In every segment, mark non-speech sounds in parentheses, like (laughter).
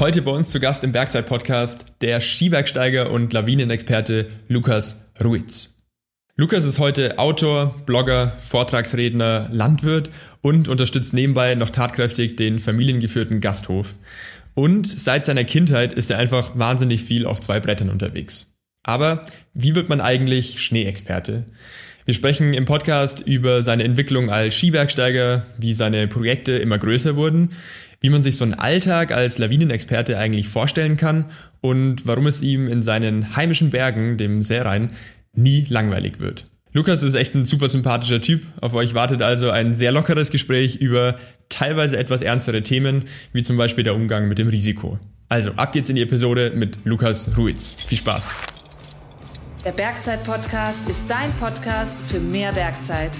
Heute bei uns zu Gast im Bergzeit-Podcast der Skibergsteiger und Lawinenexperte Lukas Ruiz. Lukas ist heute Autor, Blogger, Vortragsredner, Landwirt und unterstützt nebenbei noch tatkräftig den familiengeführten Gasthof. Und seit seiner Kindheit ist er einfach wahnsinnig viel auf zwei Brettern unterwegs. Aber wie wird man eigentlich Schneeexperte? Wir sprechen im Podcast über seine Entwicklung als Skibergsteiger, wie seine Projekte immer größer wurden, wie man sich so einen Alltag als Lawinenexperte eigentlich vorstellen kann und warum es ihm in seinen heimischen Bergen, dem Seerhein, nie langweilig wird. Lukas ist echt ein super sympathischer Typ. Auf euch wartet also ein sehr lockeres Gespräch über teilweise etwas ernstere Themen, wie zum Beispiel der Umgang mit dem Risiko. Also, ab geht's in die Episode mit Lukas Ruiz. Viel Spaß. Der Bergzeit-Podcast ist dein Podcast für mehr Bergzeit.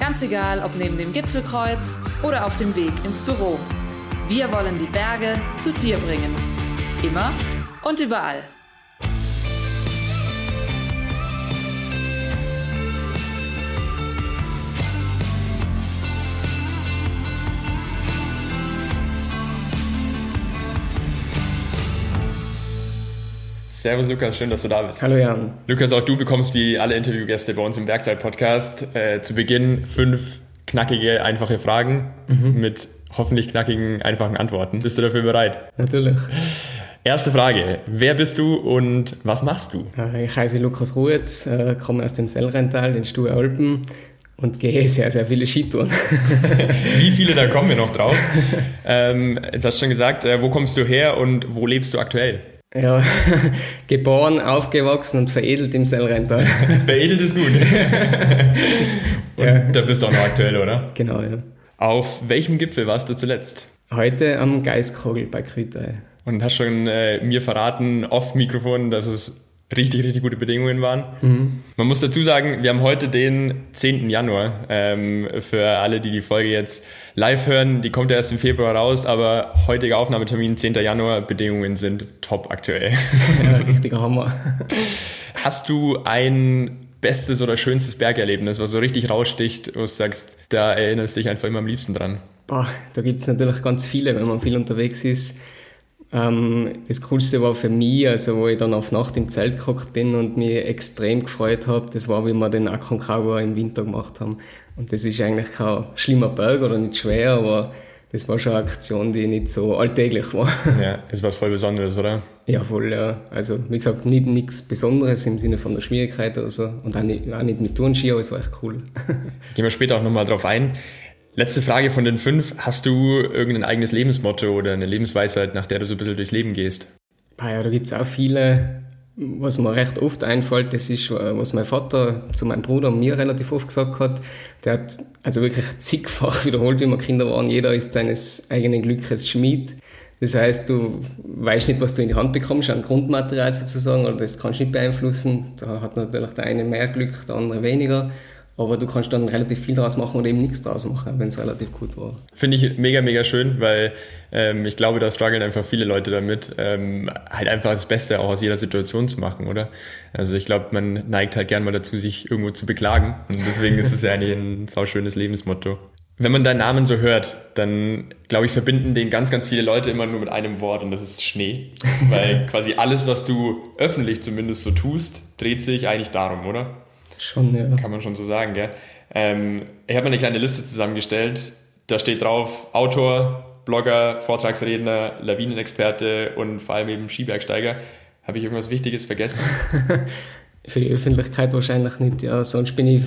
Ganz egal, ob neben dem Gipfelkreuz oder auf dem Weg ins Büro. Wir wollen die Berge zu dir bringen. Immer und überall. Servus Lukas, schön, dass du da bist. Hallo Jan. Lukas, auch du bekommst wie alle Interviewgäste bei uns im Bergzeit-Podcast äh, zu Beginn fünf knackige, einfache Fragen mhm. mit hoffentlich knackigen, einfachen Antworten. Bist du dafür bereit? Natürlich. Erste Frage. Wer bist du und was machst du? Ich heiße Lukas Ruetz, äh, komme aus dem Sellrental, den Stuhe Alpen und gehe sehr, sehr viele Skitouren. (laughs) Wie viele, da (laughs) kommen wir noch drauf. Ähm, jetzt hast du schon gesagt, äh, wo kommst du her und wo lebst du aktuell? Ja, (laughs) geboren, aufgewachsen und veredelt im Sellrental. veredelt ist gut. und ja. da bist du auch noch aktuell, oder? Genau, ja. Auf welchem Gipfel warst du zuletzt? Heute am Geiskogel bei Krütei. Und hast schon äh, mir verraten, off Mikrofon, dass es richtig, richtig gute Bedingungen waren. Mhm. Man muss dazu sagen, wir haben heute den 10. Januar. Ähm, für alle, die die Folge jetzt live hören, die kommt ja erst im Februar raus, aber heutiger Aufnahmetermin, 10. Januar, Bedingungen sind top aktuell. Ja, richtiger Hammer. Hast du ein bestes oder schönstes Bergerlebnis, was so richtig raussticht, wo du sagst, da erinnerst du dich einfach immer am liebsten dran? Boah, da gibt es natürlich ganz viele, wenn man viel unterwegs ist. Ähm, das Coolste war für mich, also wo ich dann auf Nacht im Zelt gehockt bin und mich extrem gefreut habe, das war, wie wir den Aconcagua im Winter gemacht haben. Und das ist eigentlich kein schlimmer Berg oder nicht schwer, aber das war schon eine Aktion, die nicht so alltäglich war. (laughs) Ja, ist was voll Besonderes, oder? Ja, voll, ja. Also, wie gesagt, nicht nichts Besonderes im Sinne von der Schwierigkeit oder so. Und auch nicht, auch nicht mit Turnski, aber es war echt cool. (laughs) Gehen wir später auch nochmal drauf ein. Letzte Frage von den fünf. Hast du irgendein eigenes Lebensmotto oder eine Lebensweisheit, nach der du so ein bisschen durchs Leben gehst? Ja, da gibt's auch viele. Was mir recht oft einfällt, das ist, was mein Vater zu meinem Bruder und mir relativ oft gesagt hat. Der hat also wirklich zigfach (laughs) wiederholt, wie wir Kinder waren. Jeder ist seines eigenen Glückes Schmied. Das heißt, du weißt nicht, was du in die Hand bekommst, an Grundmaterial sozusagen, oder das kannst du nicht beeinflussen. Da hat natürlich der eine mehr Glück, der andere weniger. Aber du kannst dann relativ viel daraus machen oder eben nichts daraus machen, wenn es relativ gut war. Finde ich mega, mega schön, weil ähm, ich glaube, da strugglen einfach viele Leute damit, ähm, halt einfach das Beste auch aus jeder Situation zu machen, oder? Also ich glaube, man neigt halt gern mal dazu, sich irgendwo zu beklagen. Und deswegen ist es ja eigentlich ein sauschönes Lebensmotto. Wenn man deinen Namen so hört, dann glaube ich, verbinden den ganz, ganz viele Leute immer nur mit einem Wort und das ist Schnee. Weil (laughs) quasi alles, was du öffentlich zumindest so tust, dreht sich eigentlich darum, oder? Schon, ja. Kann man schon so sagen, gell? Ähm, ich habe mir eine kleine Liste zusammengestellt. Da steht drauf Autor, Blogger, Vortragsredner, Lawinenexperte und vor allem eben Skibergsteiger. Habe ich irgendwas Wichtiges vergessen? (laughs) Für die Öffentlichkeit wahrscheinlich nicht, ja. Sonst bin ich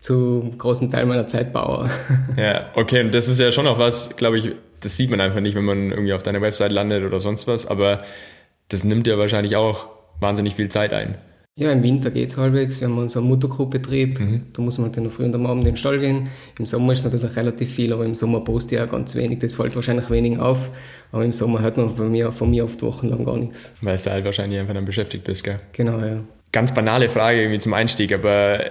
zu großen Teil meiner Zeit Bauer. (laughs) ja, okay, und das ist ja schon auch was, glaube ich, das sieht man einfach nicht, wenn man irgendwie auf deiner Website landet oder sonst was, aber das nimmt ja wahrscheinlich auch wahnsinnig viel Zeit ein. Ja, im Winter geht es halbwegs. Wir haben unseren Muttercrew-Betrieb. Mhm. Da muss man halt dann früh und am Abend in den Stall gehen. Im Sommer ist natürlich relativ viel, aber im Sommer poste ich auch ganz wenig. Das fällt wahrscheinlich wenig auf. Aber im Sommer hört man bei mir, von mir oft wochenlang gar nichts. Weil du halt wahrscheinlich einfach dann beschäftigt bist, gell? Genau, ja. Ganz banale Frage irgendwie zum Einstieg, aber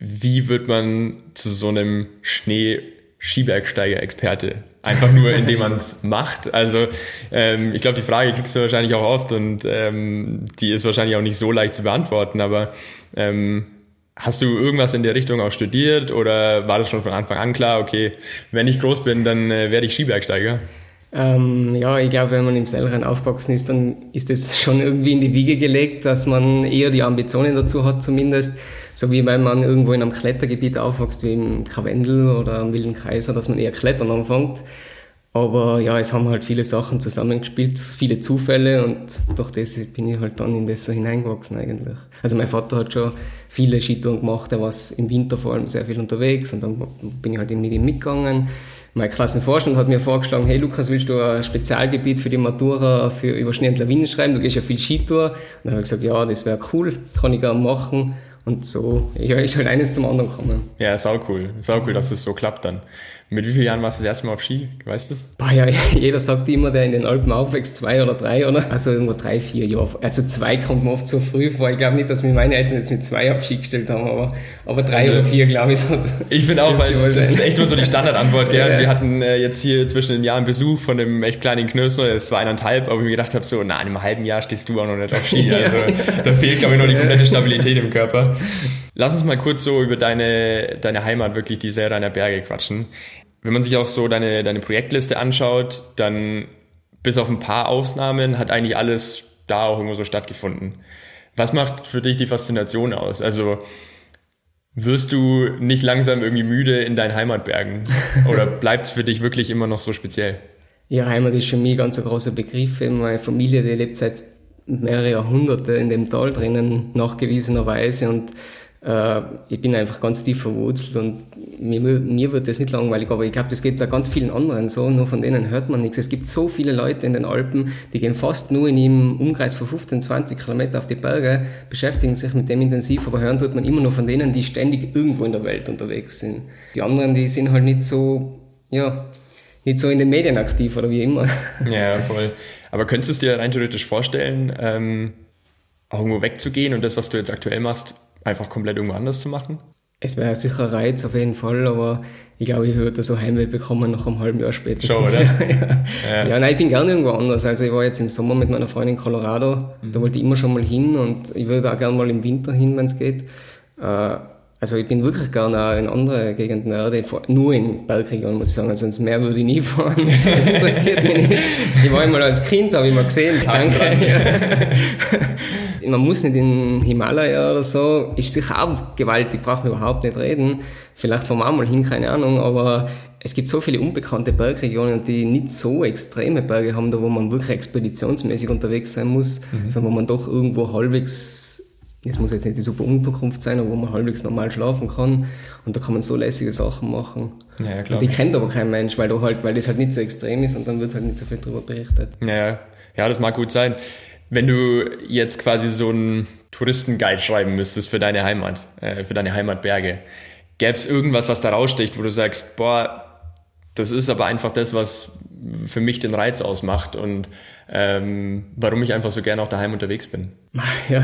wie wird man zu so einem Schnee Skibergsteiger-Experte. Einfach nur, indem man es macht. Also ähm, ich glaube, die Frage kriegst du wahrscheinlich auch oft und ähm, die ist wahrscheinlich auch nicht so leicht zu beantworten, aber ähm, hast du irgendwas in der Richtung auch studiert oder war das schon von Anfang an klar, okay, wenn ich groß bin, dann äh, werde ich Skibergsteiger? Ähm, ja, ich glaube, wenn man im Sellrein aufgewachsen ist, dann ist das schon irgendwie in die Wiege gelegt, dass man eher die Ambitionen dazu hat zumindest. So wie wenn man irgendwo in einem Klettergebiet aufwächst, wie im Karwendel oder am Wilden Kaiser, dass man eher klettern anfängt. Aber ja, es haben halt viele Sachen zusammengespielt, viele Zufälle und durch das bin ich halt dann in das so hineingewachsen eigentlich. Also mein Vater hat schon viele Skitouren gemacht, er war im Winter vor allem sehr viel unterwegs und dann bin ich halt mit ihm mitgegangen. Mein Klassenvorstand hat mir vorgeschlagen, hey Lukas, willst du ein Spezialgebiet für die Matura für über Schnee und Lawinen schreiben? Du gehst ja viel Skitour. Und dann habe ich gesagt, ja, das wäre cool, kann ich gerne machen. Und so ja, ist halt eines zum anderen gekommen. Ja, sau cool. Sau cool, dass das so klappt dann. Mit wie vielen Jahren warst du das erste Mal auf Ski? Weißt du das? Boah, ja, (laughs) jeder sagt immer, der in den Alpen aufwächst, zwei oder drei, oder? Also irgendwo drei, vier Jahre. Also zwei kommt mir oft so früh vor. Ich glaube nicht, dass mir meine Eltern jetzt mit zwei auf Ski gestellt haben, aber, aber drei also, oder vier, glaube ich. So ich finde auch, weil das ist echt nur so die Standardantwort, gell? (laughs) Ja. Wir hatten äh, jetzt hier zwischen den Jahren Besuch von einem echt kleinen Knösner, das war eineinhalb, aber ich mir gedacht habe, so, na, in einem halben Jahr stehst du auch noch nicht auf Ski. (laughs) Also da fehlt, glaube ich, noch die komplette Stabilität im Körper. Lass uns mal kurz so über deine, deine Heimat, wirklich die Seerainer Berge quatschen. Wenn man sich auch so deine, deine Projektliste anschaut, dann bis auf ein paar Ausnahmen hat eigentlich alles da auch irgendwo so stattgefunden. Was macht für dich die Faszination aus? Also wirst du nicht langsam irgendwie müde in deinen Heimatbergen? (laughs) Oder bleibt es für dich wirklich immer noch so speziell? Ja, Heimat ist für mich ganz ein großer Begriff. Meine Familie, die lebt seit mehrere Jahrhunderte in dem Tal drinnen, nachgewiesenerweise. Und äh, ich bin einfach ganz tief verwurzelt und mir, mir wird das nicht langweilig, aber ich glaube, das geht da ganz vielen anderen so, nur von denen hört man nichts. Es gibt so viele Leute in den Alpen, die gehen fast nur in einem Umkreis von 15, 20 Kilometer auf die Berge, beschäftigen sich mit dem intensiv, aber hören tut man immer nur von denen, die ständig irgendwo in der Welt unterwegs sind. Die anderen, die sind halt nicht so, ja, nicht so in den Medien aktiv oder wie immer. (laughs) Ja, voll. Aber könntest du es dir rein theoretisch vorstellen, ähm, irgendwo wegzugehen und das, was du jetzt aktuell machst, einfach komplett irgendwo anders zu machen? Es wäre sicher ein Reiz auf jeden Fall, aber ich glaube, ich würde so Heimweh bekommen nach einem halben Jahr später. Schon, oder? (laughs) ja. Ja. ja, nein, ich bin gerne irgendwo anders. Also ich war jetzt im Sommer mit meiner Freundin in Colorado, mhm. da wollte ich immer schon mal hin und ich würde auch gerne mal im Winter hin, wenn es geht. Äh, also ich bin wirklich gerne auch in andere Gegenden der Erde, nur in Bergregionen muss ich sagen, also ins Meer würde ich nie (laughs) fahren. Das interessiert mich nicht. Ich war einmal als Kind, habe ich mal gesehen, danke. (laughs) man muss nicht in Himalaya oder so, ist sicher auch gewaltig, brauchen wir überhaupt nicht reden. Vielleicht fahren wir auch mal hin, keine Ahnung, aber es gibt so viele unbekannte Bergregionen, die nicht so extreme Berge haben, da wo man wirklich expeditionsmäßig unterwegs sein muss, mhm. sondern wo man doch irgendwo halbwegs, es muss jetzt nicht die super Unterkunft sein, aber wo man halbwegs normal schlafen kann. Und da kann man so lässige Sachen machen. Ja, klar. Die kennt aber kein Mensch, weil, du halt, weil das halt nicht so extrem ist und dann wird halt nicht so viel darüber berichtet. Ja, ja, das mag gut sein. Wenn du jetzt quasi so einen Touristenguide schreiben müsstest für deine Heimat, äh, für deine Heimatberge, gäbe es irgendwas, was da raussticht, wo du sagst, boah, das ist aber einfach das, was für mich den Reiz ausmacht und ähm, warum ich einfach so gerne auch daheim unterwegs bin. (laughs) Ja,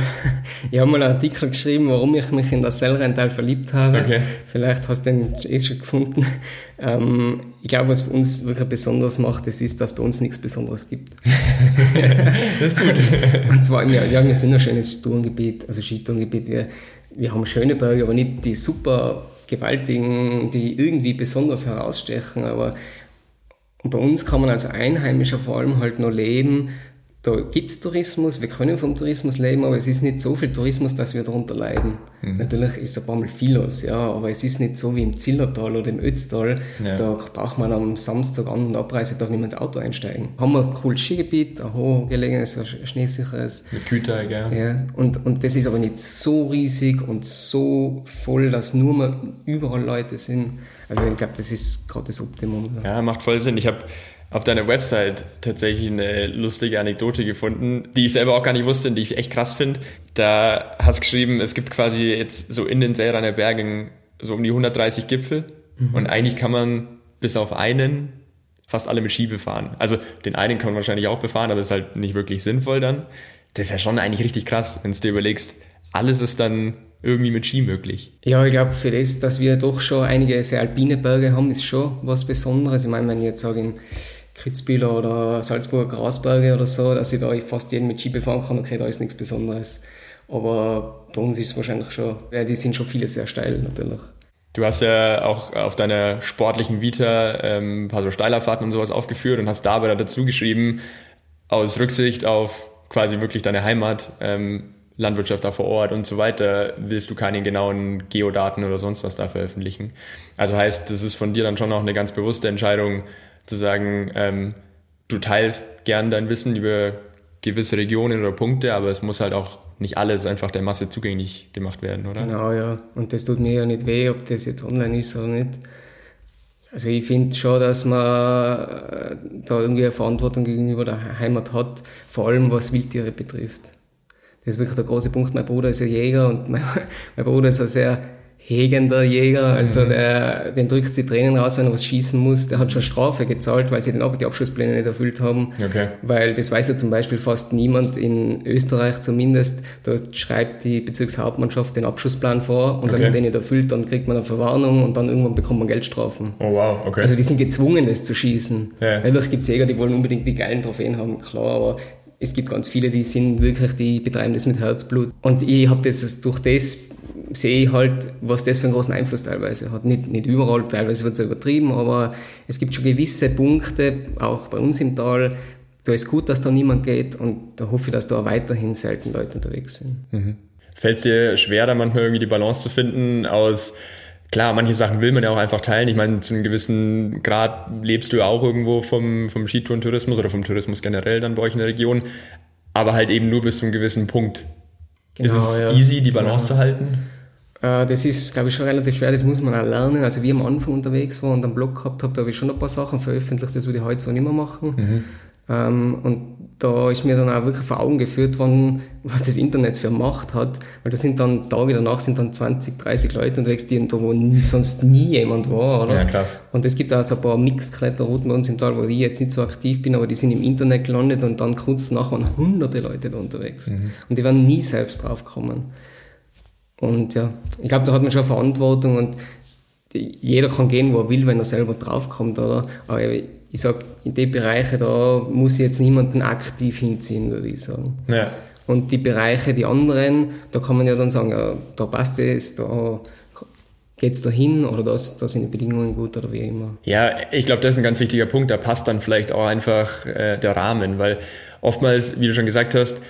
ich habe mal einen Artikel geschrieben, warum ich mich in das Sellrental verliebt habe. Okay. Vielleicht hast du den eh schon gefunden. Ähm, ich glaube, was uns wirklich besonders macht, das ist, dass bei uns nichts Besonderes gibt. (laughs) das ist gut. (laughs) Und zwar, ja, ja wir sind ein schönes Tourengebiet, also Skitourengebiet. Wir, wir haben schöne Berge, aber nicht die super gewaltigen, die irgendwie besonders herausstechen. Aber bei uns kann man als Einheimischer vor allem halt nur leben da gibt es Tourismus, wir können vom Tourismus leben, aber es ist nicht so viel Tourismus, dass wir darunter leiden. Mhm. Natürlich ist ein paar Mal viel los, ja, aber es ist nicht so wie im Zillertal oder im Ötztal. Ja. Da braucht man am Samstag An- und Abreisetag nicht mehr ins Auto einsteigen. Haben wir ein cooles Skigebiet, ein hochgelegenes, ein schneesicheres. Mit Küter, gell? Ja, und, und das ist aber nicht so riesig und so voll, dass nur mal überall Leute sind. Also ich glaube, das ist gerade das Optimum. Ja. ja, macht voll Sinn. Ich habe auf deiner Website tatsächlich eine lustige Anekdote gefunden, die ich selber auch gar nicht wusste und die ich echt krass finde. Da hast du geschrieben, es gibt quasi jetzt so in den Seeraner Bergen so um die 130 Gipfel mhm. und eigentlich kann man bis auf einen fast alle mit Ski befahren. Also den einen kann man wahrscheinlich auch befahren, aber ist halt nicht wirklich sinnvoll dann. Das ist ja schon eigentlich richtig krass, wenn du dir überlegst, alles ist dann irgendwie mit Ski möglich. Ja, ich glaube, für das, dass wir doch schon einige sehr alpine Berge haben, ist schon was Besonderes. Ich meine, wenn ich jetzt sage, in Kitzbühel oder Salzburger Grasberge oder so, dass ich da fast jeden mit Ski befahren kann, okay, da ist nichts Besonderes. Aber bei uns ist es wahrscheinlich schon, die sind schon viele sehr steil natürlich. Du hast ja auch auf deiner sportlichen Vita ähm, ein paar so Steilerfahrten und sowas aufgeführt und hast dabei dazu geschrieben, aus Rücksicht auf quasi wirklich deine Heimat, ähm, Landwirtschaft da vor Ort und so weiter, willst du keine genauen Geodaten oder sonst was da veröffentlichen. Also heißt, das ist von dir dann schon auch eine ganz bewusste Entscheidung zu sagen, ähm, du teilst gern dein Wissen über gewisse Regionen oder Punkte, aber es muss halt auch nicht alles einfach der Masse zugänglich gemacht werden, oder? Genau, ja. Und das tut mir ja nicht weh, ob das jetzt online ist oder nicht. Also ich finde schon, dass man äh, da irgendwie eine Verantwortung gegenüber der Heimat hat, vor allem was Wildtiere betrifft. Das ist wirklich der große Punkt. Mein Bruder ist ja Jäger und (laughs) mein, mein Bruder ist ein sehr hegender Jäger, also mhm. der, den drückt die Tränen raus, wenn er was schießen muss. Der hat schon Strafe gezahlt, weil sie den, die Abschusspläne nicht erfüllt haben. Okay. Weil das weiß ja zum Beispiel fast niemand in Österreich zumindest. Dort schreibt die Bezirkshauptmannschaft den Abschussplan vor und okay. wenn man den nicht erfüllt, dann kriegt man eine Verwarnung und dann irgendwann bekommt man Geldstrafen. Oh wow, okay. Also die sind gezwungen, das zu schießen. Ja. Natürlich gibt es Jäger, die wollen unbedingt die geilen Trophäen haben, klar, aber es gibt ganz viele, die sind wirklich, die betreiben das mit Herzblut. Und ich habe das durch das sehe ich halt, was das für einen großen Einfluss teilweise hat. Nicht, nicht überall, teilweise wird es übertrieben, aber es gibt schon gewisse Punkte, auch bei uns im Tal, da ist gut, dass da niemand geht und da hoffe ich, dass da weiterhin selten Leute unterwegs sind. Mhm. Fällt es dir schwer, da manchmal irgendwie die Balance zu finden aus Klar, manche Sachen will man ja auch einfach teilen. Ich meine, zu einem gewissen Grad lebst du ja auch irgendwo vom, vom Skitourentourismus oder vom Tourismus generell dann bei euch in der Region. Aber halt eben nur bis zu einem gewissen Punkt. Genau, ist es ja. easy, die Balance genau. zu halten? Äh, das ist, glaube ich, schon relativ schwer, das muss man auch lernen. Also wie ich am Anfang unterwegs war und einen Blog gehabt habe, da habe ich schon ein paar Sachen veröffentlicht, das würde ich heute so nicht mehr machen. Mhm. Ähm, und da ist mir dann auch wirklich vor Augen geführt worden, was das Internet für Macht hat, weil da sind dann Tage danach sind dann 20, 30 Leute unterwegs, die da wo sonst nie jemand war, oder? Ja, krass. Und es gibt auch so ein paar Mixed-Kletterrouten bei uns im Tal, wo ich jetzt nicht so aktiv bin, aber die sind im Internet gelandet und dann kurz nachher waren hunderte Leute da unterwegs. Mhm. Und die werden nie selbst draufkommen. Und ja, ich glaube, da hat man schon Verantwortung und jeder kann gehen, wo er will, wenn er selber draufkommt, oder? Aber ich sag, in den Bereichen, da muss ich jetzt niemanden aktiv hinziehen, würde ich sagen. Ja. Und die Bereiche, die anderen, da kann man ja dann sagen, ja, da passt es, da geht's da hin oder da sind die Bedingungen gut oder wie immer. Ja, ich glaube, das ist ein ganz wichtiger Punkt. Da passt dann vielleicht auch einfach äh, der Rahmen, weil oftmals, wie du schon gesagt hast,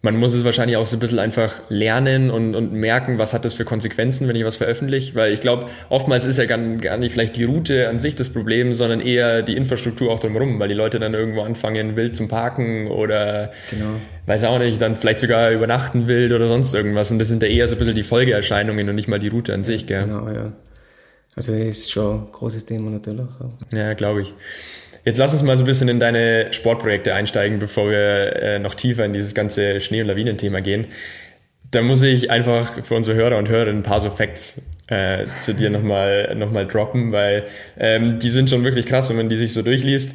man muss es wahrscheinlich auch so ein bisschen einfach lernen und, und merken, was hat das für Konsequenzen, wenn ich was veröffentliche. Weil ich glaube, oftmals ist ja gar, gar nicht vielleicht die Route an sich das Problem, sondern eher die Infrastruktur auch drumherum, weil die Leute dann irgendwo anfangen, wild zum Parken oder genau. weiß auch nicht, dann vielleicht sogar übernachten wild oder sonst irgendwas. Und das sind ja eher so ein bisschen die Folgeerscheinungen und nicht mal die Route an sich, gell? Genau, ja. Also das ist schon ein großes Thema natürlich. Ja, glaube ich. Jetzt lass uns mal so ein bisschen in deine Sportprojekte einsteigen, bevor wir äh, noch tiefer in dieses ganze Schnee- und Lawinenthema gehen. Da muss ich einfach für unsere Hörer und Hörerinnen ein paar so Facts äh, zu dir nochmal noch mal droppen, weil ähm, die sind schon wirklich krass, wenn man die sich so durchliest.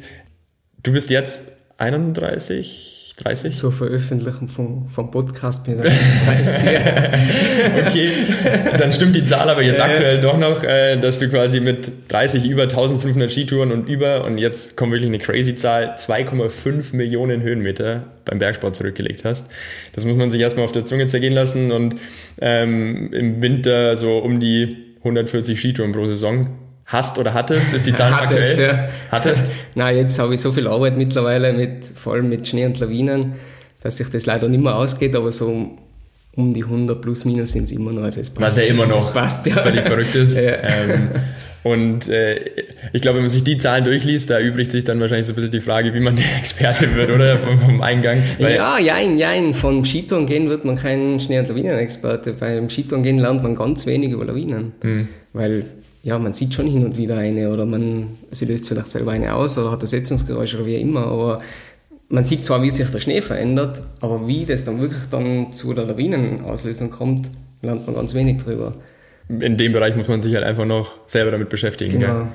Du bist jetzt 31, 30? So veröffentlichen vom, vom Podcast bin ich 30. (laughs) okay, dann stimmt die Zahl aber jetzt aktuell doch noch, äh, dass du quasi mit 30 über 1500 Skitouren und über, und jetzt kommt wirklich eine crazy Zahl, 2,5 Millionen Höhenmeter beim Bergsport zurückgelegt hast. Das muss man sich erstmal auf der Zunge zergehen lassen und ähm, im Winter so um die 140 Skitouren pro Saison hast oder hattest? Ist die Zahl hattest, aktuell? Ja. Hattest? (laughs) Nein, jetzt habe ich so viel Arbeit mittlerweile, mit, vor allem mit Schnee und Lawinen, dass sich das leider nicht mehr ausgeht, aber so um die 100 plus minus sind es immer noch. Also es passt, Was ja immer noch passt, ja. völlig verrückt ist. (laughs) Ja. Ähm, und äh, ich glaube, wenn man sich die Zahlen durchliest, da übrigt sich dann wahrscheinlich so ein bisschen die Frage, wie man der (laughs) Experte wird, oder? Vom, vom Eingang. Weil ja, jein, jein. Von Skitouren gehen wird man kein Schnee- und Lawinenexperte. Beim Skitouren gehen lernt man ganz wenig über Lawinen. Mhm. Weil ja, man sieht schon hin und wieder eine oder man, sie löst vielleicht selber eine aus oder hat ein Setzungsgeräusch oder wie immer, aber man sieht zwar, wie sich der Schnee verändert, aber wie das dann wirklich dann zu der Lawinenauslösung kommt, lernt man ganz wenig drüber. In dem Bereich muss man sich halt einfach noch selber damit beschäftigen. Genau. Gell?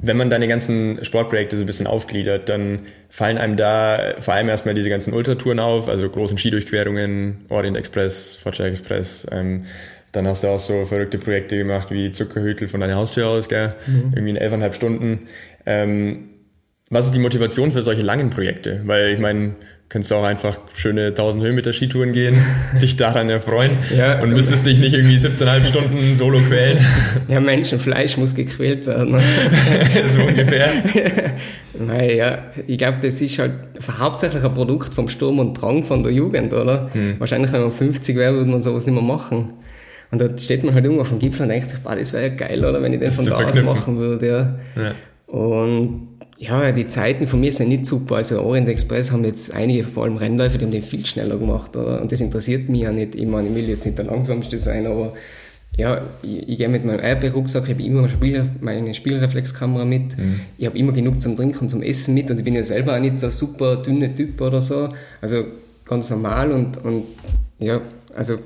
Wenn man deine ganzen Sportprojekte so ein bisschen aufgliedert, dann fallen einem da vor allem erstmal diese ganzen Ultratouren auf, also großen Skidurchquerungen, Orient Express, Fortschritt Express, ähm, dann hast du auch so verrückte Projekte gemacht wie Zuckerhütel von deiner Haustür aus, gell? Mhm. Irgendwie in elfeinhalb Stunden. Ähm, was ist die Motivation für solche langen Projekte? Weil ich meine, könntest du auch einfach schöne 1000 Höhenmeter Skitouren gehen, (laughs) dich daran erfreuen Ja, und müsstest dich nicht irgendwie 17,5 Stunden solo quälen, (laughs) Ja, Menschenfleisch muss gequält werden. (laughs) so ungefähr. Naja, ich glaube, das ist halt hauptsächlich ein Produkt vom Sturm und Drang von der Jugend, oder? Hm. Wahrscheinlich, wenn man 50 wäre, würde man sowas nicht mehr machen. Und da steht man halt irgendwo auf dem Gipfel und denkt sich, das wäre ja geil, oder? Wenn ich das Das von da aus machen würde, ja. Ja. Und ja, die Zeiten von mir sind nicht super. Also Orient Express haben jetzt einige, vor allem Rennläufer, die haben den viel schneller gemacht, oder? Und das interessiert mich ja nicht. Ich meine, ich will jetzt nicht der langsamste sein, aber ja, ich, ich gehe mit meinem RP-Rucksack, ich habe immer Spiel, meine Spielreflexkamera mit, ich habe immer genug zum Trinken und zum Essen mit und ich bin ja selber auch nicht so ein super dünner Typ oder so. Also ganz normal und, und ja, also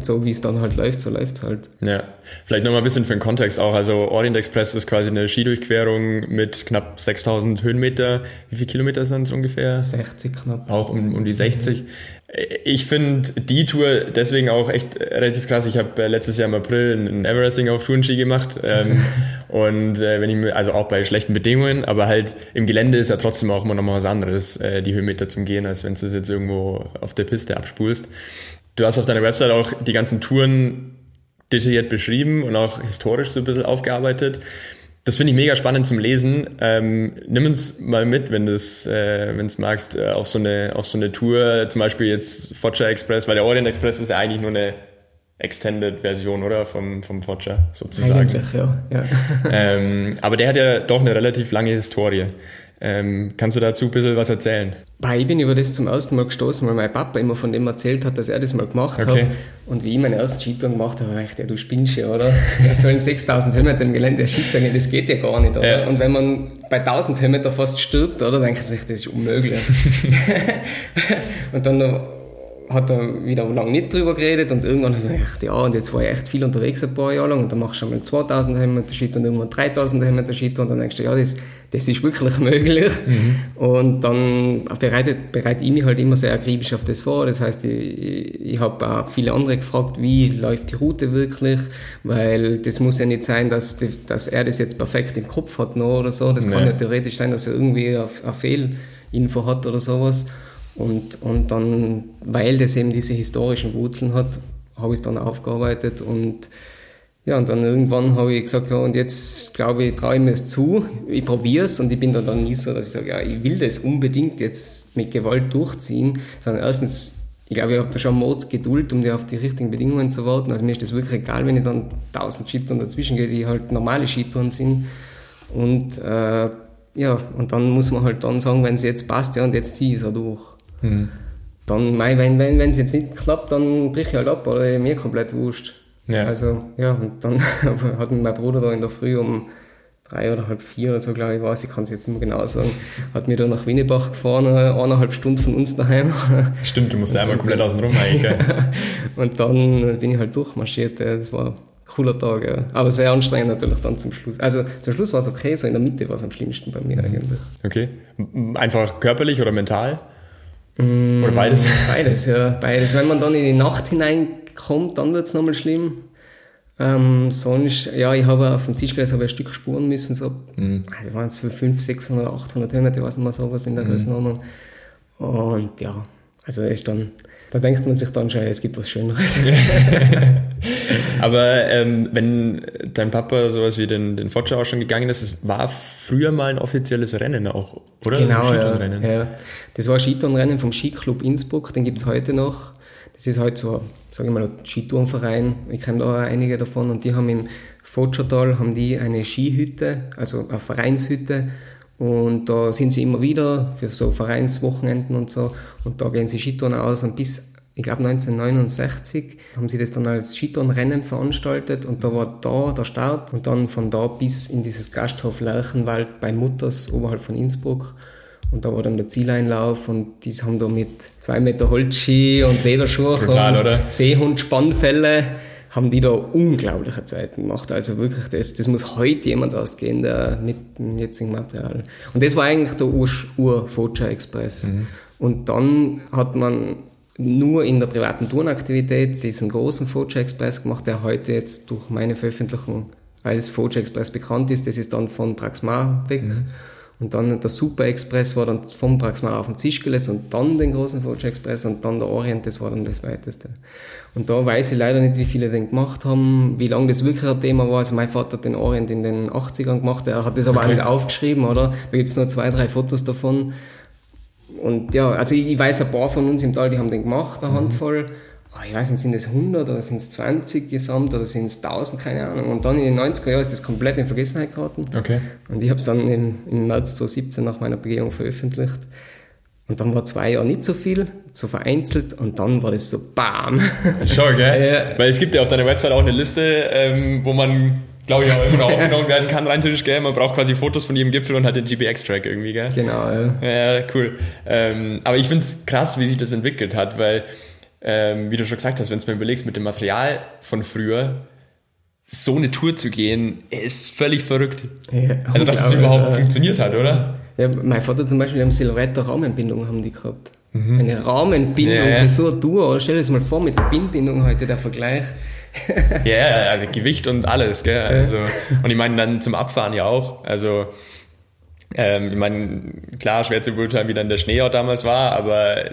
so wie es dann halt läuft, so läuft es halt. Ja, vielleicht nochmal ein bisschen für den Kontext auch. Also Orient Express ist quasi eine Skidurchquerung mit knapp 6000 Höhenmeter. Wie viele Kilometer sind es ungefähr? 60 knapp. Auch um, um die 60. Ich finde die Tour deswegen auch echt relativ krass. Ich habe äh, letztes Jahr im April ein Everesting auf Tourenski gemacht. Ähm, (laughs) und äh, wenn ich mir, also auch bei schlechten Bedingungen, aber halt im Gelände ist ja trotzdem auch immer noch mal was anderes, äh, die Höhenmeter zum Gehen, als wenn du das jetzt irgendwo auf der Piste abspulst. Du hast auf deiner Website auch die ganzen Touren detailliert beschrieben und auch historisch so ein bisschen aufgearbeitet. Das finde ich mega spannend zum Lesen. Ähm, nimm uns mal mit, wenn du es äh, wenn's magst, äh, auf, so eine, auf so eine Tour, zum Beispiel jetzt Foggia Express, weil der Orient Express ist ja eigentlich nur eine Extended-Version, oder? Vom, vom Foggia sozusagen. Eigentlich, ja. ja. (laughs) Ähm, aber der hat ja doch eine relativ lange Historie. Ähm, kannst du dazu ein bisschen was erzählen? Ich bin über das zum ersten Mal gestoßen, weil mein Papa immer von dem erzählt hat, dass er das mal gemacht Okay. hat. Und wie ich meinen ersten Skitouren gemacht habe, habe ich ja, du spinnst ja, oder? Er sollen 6000 Höhenmeter im Gelände Skitouren das geht ja gar nicht, oder? Ja. Und wenn man bei 1000 Höhenmeter fast stirbt, oder, denkt man sich, das ist unmöglich. (laughs) (laughs) und dann hat er wieder lange nicht drüber geredet und irgendwann habe ich gedacht, ja, und jetzt war ich echt viel unterwegs ein paar Jahre lang und dann machst du schon mal 2000 Höhenmeter Skitour und irgendwann 3000 Höhenmeter Skitour und dann denkst du, ja, das, das ist wirklich (laughs) möglich. Und dann bereitet, bereite ich mich halt immer sehr akribisch auf das vor. Das heißt, ich, ich, habe auch viele andere gefragt, wie läuft die Route wirklich, weil das muss ja nicht sein, dass, die, dass er das jetzt perfekt im Kopf hat noch oder so. Das kann Nee. ja theoretisch sein, dass er irgendwie eine, eine Fehlinfo hat oder sowas. Und, und dann, weil das eben diese historischen Wurzeln hat, habe ich es dann aufgearbeitet und ja, und dann irgendwann habe ich gesagt, ja, und jetzt glaube ich, traue ich mir es zu, ich probiere es und ich bin dann, dann nie so, dass ich sage, ja, ich will das unbedingt jetzt mit Gewalt durchziehen, sondern erstens, ich glaube, ich habe da schon Mods Geduld, um die auf die richtigen Bedingungen zu warten. Also mir ist das wirklich egal, wenn ich dann 1000 Skitouren dazwischen gehe, die halt normale Skitouren sind. Und äh, ja, und dann muss man halt dann sagen, wenn es jetzt passt, ja, und jetzt ziehe ich es auch durch. Dann, mei, wenn wenn wenn, es jetzt nicht klappt, dann brich ich halt ab, oder mir komplett wurscht. Ja. Also, ja, und dann (laughs) hat mein Bruder da in der Früh um drei oder halb vier oder so, glaube ich, war ich kann es jetzt nicht mehr genau sagen, hat mir da nach Winnebach gefahren, äh, eineinhalb Stunden von uns daheim. (laughs) Stimmt, du musst einmal komplett außen rum eigentlich. und dann bin ich halt durchmarschiert. Das war ein cooler Tag, ja. Aber sehr anstrengend natürlich dann zum Schluss. Also zum Schluss war es okay, so in der Mitte war es am schlimmsten bei mir eigentlich. Okay. Einfach körperlich oder mental? Oder beides? (laughs) Beides, ja, beides. Wenn man dann in die Nacht hineinkommt, dann wird's nochmal schlimm. Ähm, sonst, ja, ich habe auf dem habe ich ein Stück spuren müssen, so, also waren es für 500, 600, 800 Höhenmeter, ich weiß nicht mehr sowas in der Größenordnung. Und ja, also das ist dann, da denkt man sich dann schon, es gibt was Schöneres. (laughs) Aber ähm, wenn dein Papa sowas wie den, den Foggia auch schon gegangen ist, es war früher mal ein offizielles Rennen auch, oder? Genau, Ein ja, ja. Das war ein Skitourenrennen vom Skiclub Innsbruck, den gibt's heute noch. Das ist halt so, sage ich mal, ein Skitourenverein. Ich kenne da auch einige davon und die haben im Fotschertal haben die eine Skihütte, also eine Vereinshütte. Und da sind sie immer wieder für so Vereinswochenenden und so. Und da gehen sie Skitouren aus. Und bis ich glaube 1969 haben sie das dann als Skitourenrennen veranstaltet. Und da war da der Start. Und dann von da bis in dieses Gasthof Lerchenwald bei Mutters oberhalb von Innsbruck. Und da war dann der Zieleinlauf. Und die haben da mit zwei Meter Holzski und Lederschuhe und oder? Seehundspannfälle haben die da unglaubliche Zeiten gemacht. Also wirklich, das, das muss heute jemand ausgehen, der mit dem jetzigen Material. Und das war eigentlich der Ur- Ur-Foggia Express. Und dann hat man nur in der privaten Tourenaktivität diesen großen Foggia Express gemacht, der heute jetzt durch meine Veröffentlichung als Foggia Express bekannt ist. Das ist dann von Traxmar weg. Und dann der Super Express war dann vom Praxmar auf dem Zischgeles und dann den großen Forge Express und dann der Orient, das war dann das weiteste. Und da weiß ich leider nicht, wie viele den gemacht haben, wie lange das wirklich ein Thema war. Also mein Vater hat den Orient in den 80ern gemacht, er hat das aber okay. auch nicht aufgeschrieben, oder? Da gibt's nur zwei, drei Fotos davon. Und ja, also ich weiß ein paar von uns im Tal, die haben den gemacht, eine mhm. Handvoll ich weiß nicht, sind es 100 oder sind es 20 gesamt oder sind es 1000, keine Ahnung. Und dann in den 90er Jahren ist das komplett in Vergessenheit geraten. Okay. Und ich habe es dann im, im März 2017 nach meiner Begehung veröffentlicht. Und dann war zwei Jahre nicht so viel, so vereinzelt und dann war das so BAM. Schon, gell? (laughs) Ja. Weil es gibt ja auf deiner Website auch eine Liste, ähm, wo man, glaube ich, auch immer (laughs) aufgenommen werden kann, rein theoretisch, gell? Man braucht quasi Fotos von jedem Gipfel und hat den GPX-Track irgendwie, gell? Genau, ja. Ja, cool. Ähm, aber ich finde es krass, wie sich das entwickelt hat, weil ähm, wie du schon gesagt hast, wenn du mir überlegst, mit dem Material von früher, so eine Tour zu gehen, ist völlig verrückt. Ja, also, dass es überhaupt ja. funktioniert hat, oder? Ja, mein Vater zum Beispiel, die haben Silhouette Rahmenbindung haben die gehabt. Mhm. Eine Rahmenbindung ja, für so eine Tour. Stell dir das mal vor mit der Bindbindung heute, der Vergleich. Ja, yeah, also Gewicht und alles, gell? Also, und ich meine dann zum Abfahren ja auch. Also, ähm, ich meine, klar, schwer zu beurteilen, wie dann der Schnee auch damals war, aber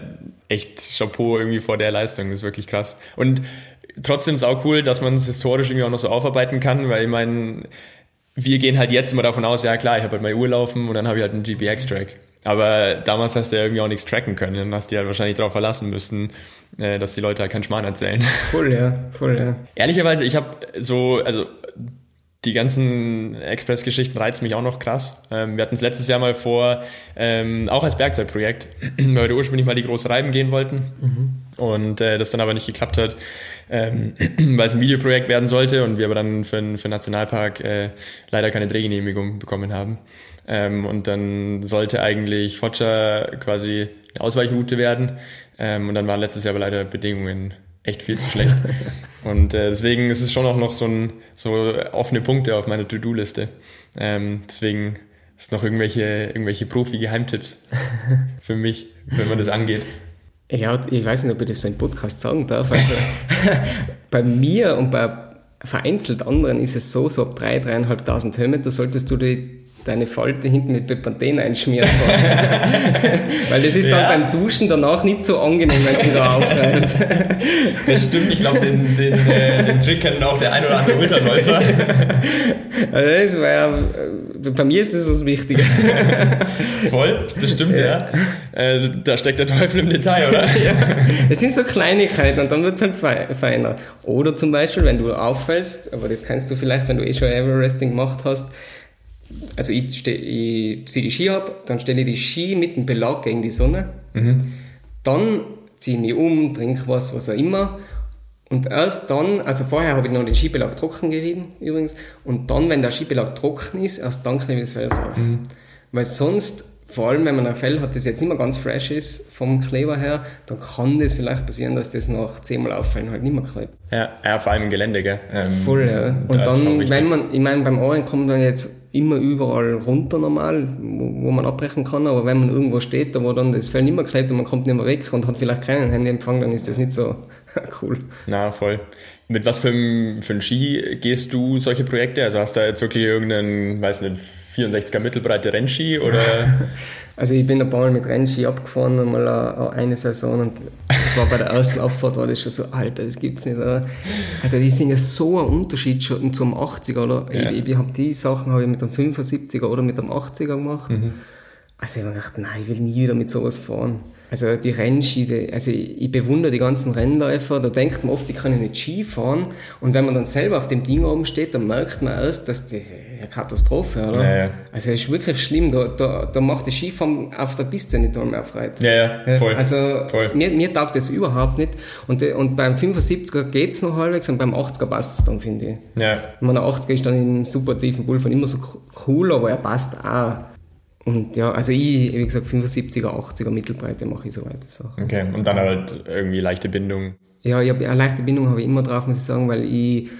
echt Chapeau irgendwie vor der Leistung. Das ist wirklich krass. Und trotzdem ist auch cool, dass man es historisch irgendwie auch noch so aufarbeiten kann, weil ich meine, wir gehen halt jetzt immer davon aus, ja klar, ich habe halt meine Uhr laufen und dann habe ich halt einen GPX-Track. Aber damals hast du ja irgendwie auch nichts tracken können. Dann hast du ja wahrscheinlich darauf verlassen müssen, äh, dass die Leute halt keinen Schmarrn erzählen. Voll, ja. Voll, ja. Ehrlicherweise, ich habe so, also die ganzen Express-Geschichten reizen mich auch noch krass. Ähm, wir hatten es letztes Jahr mal vor, ähm, auch als Bergzeitprojekt, (clears throat) weil wir ursprünglich mal die große Reiben gehen wollten mhm. und äh, das dann aber nicht geklappt hat, ähm, (clears throat) weil es ein Videoprojekt werden sollte und wir aber dann für, für Nationalpark äh, leider keine Drehgenehmigung bekommen haben. Ähm, und dann sollte eigentlich Focha quasi eine Ausweichroute werden ähm, und dann waren letztes Jahr aber leider Bedingungen echt viel zu schlecht. (laughs) Und äh, deswegen ist es schon auch noch so, ein, so offene Punkte auf meiner To-Do-Liste. Ähm, deswegen ist noch irgendwelche, irgendwelche Profi-Geheimtipps (laughs) für mich, wenn man das angeht. Ja, ich weiß nicht, ob ich das so im Podcast sagen darf. Also, (laughs) bei mir und bei vereinzelt anderen ist es so, so ab 3.000, 3.500 Höhenmeter solltest du die deine Falte hinten mit Bepanthen einschmieren (laughs) Weil das ist ja. dann beim Duschen danach nicht so angenehm, wenn sie da aufreibt. (laughs) Das stimmt, ich glaube, den, den, äh, den Trick kennen auch der ein oder andere Ultraläufer. (laughs) Also das war ja, äh, bei mir ist das was Wichtiges. Voll, das stimmt, ja. ja. Äh, da steckt der Teufel im Detail, oder? Ja. Das sind so Kleinigkeiten und dann wird es halt feiner. Oder zum Beispiel, wenn du auffällst, aber das kannst du vielleicht, wenn du eh schon Everesting gemacht hast, also ich, steh, ich ziehe die Ski ab, dann stelle ich die Ski mit dem Belag gegen die Sonne, mhm. dann ziehe ich mich um, trinke was, was auch immer und erst dann, also vorher habe ich noch den Skibelag trocken gerieben übrigens und dann, wenn der Skibelag trocken ist, erst dann knebe ich das Fell drauf. Mhm. Weil sonst vor allem wenn man ein Fell hat, das jetzt nicht mehr ganz fresh ist vom Kleber her, dann kann das vielleicht passieren, dass das nach zehnmal auffallen halt nicht mehr klebt. Ja, ja vor allem im Gelände, gell? Ähm, Voll, ja. Und dann, wenn man, ich meine, beim Ohren kommt man jetzt immer überall runter normal, wo, wo, man abbrechen kann, aber wenn man irgendwo steht, da wo dann das Fell nicht mehr klebt und man kommt nicht mehr weg und hat vielleicht keinen Handyempfang, dann ist das nicht so (laughs) cool. Na, voll. Mit was für einem, für einem Ski gehst du solche Projekte? Also hast du da jetzt wirklich irgendeinen, weiß nicht, 64er mittelbreite Rennski oder? (laughs) Also ich bin ein paar Mal mit Rennski abgefahren, einmal eine Saison und das war bei der ersten Abfahrt war das schon so, Alter, das gibt's nicht. Oder? Alter, die sind ja so ein Unterschied schon zum 80er, oder? Ja. Ich, ich habe die Sachen habe ich mit dem 75er oder mit dem 80er gemacht. Mhm. Also ich habe gedacht, nein, ich will nie wieder mit sowas fahren. Also die Rennski, also ich, bewundere die ganzen Rennläufer, da denkt man oft, die können nicht Ski fahren und wenn man dann selber auf dem Ding oben steht, dann merkt man erst, dass das eine Katastrophe, oder? Ja, ja. Also es ist wirklich schlimm, da, da, da macht das Skifahren auf der Piste nicht mehr Freude. Ja, ja, voll. Also voll. Mir, mir taugt das überhaupt nicht und, und beim 75er geht's noch halbwegs und beim 80er passt es dann, finde ich. Ja. Ich meine, der 80er ist dann im super tiefen Pulver immer so cool, aber er passt auch. Und ja, also ich, wie gesagt, 75er, 80er Mittelbreite mache ich so weiter Sachen. Okay, und dann halt irgendwie leichte Bindung. Ja, ich hab, eine leichte Bindung habe ich immer drauf, muss ich sagen, weil ich,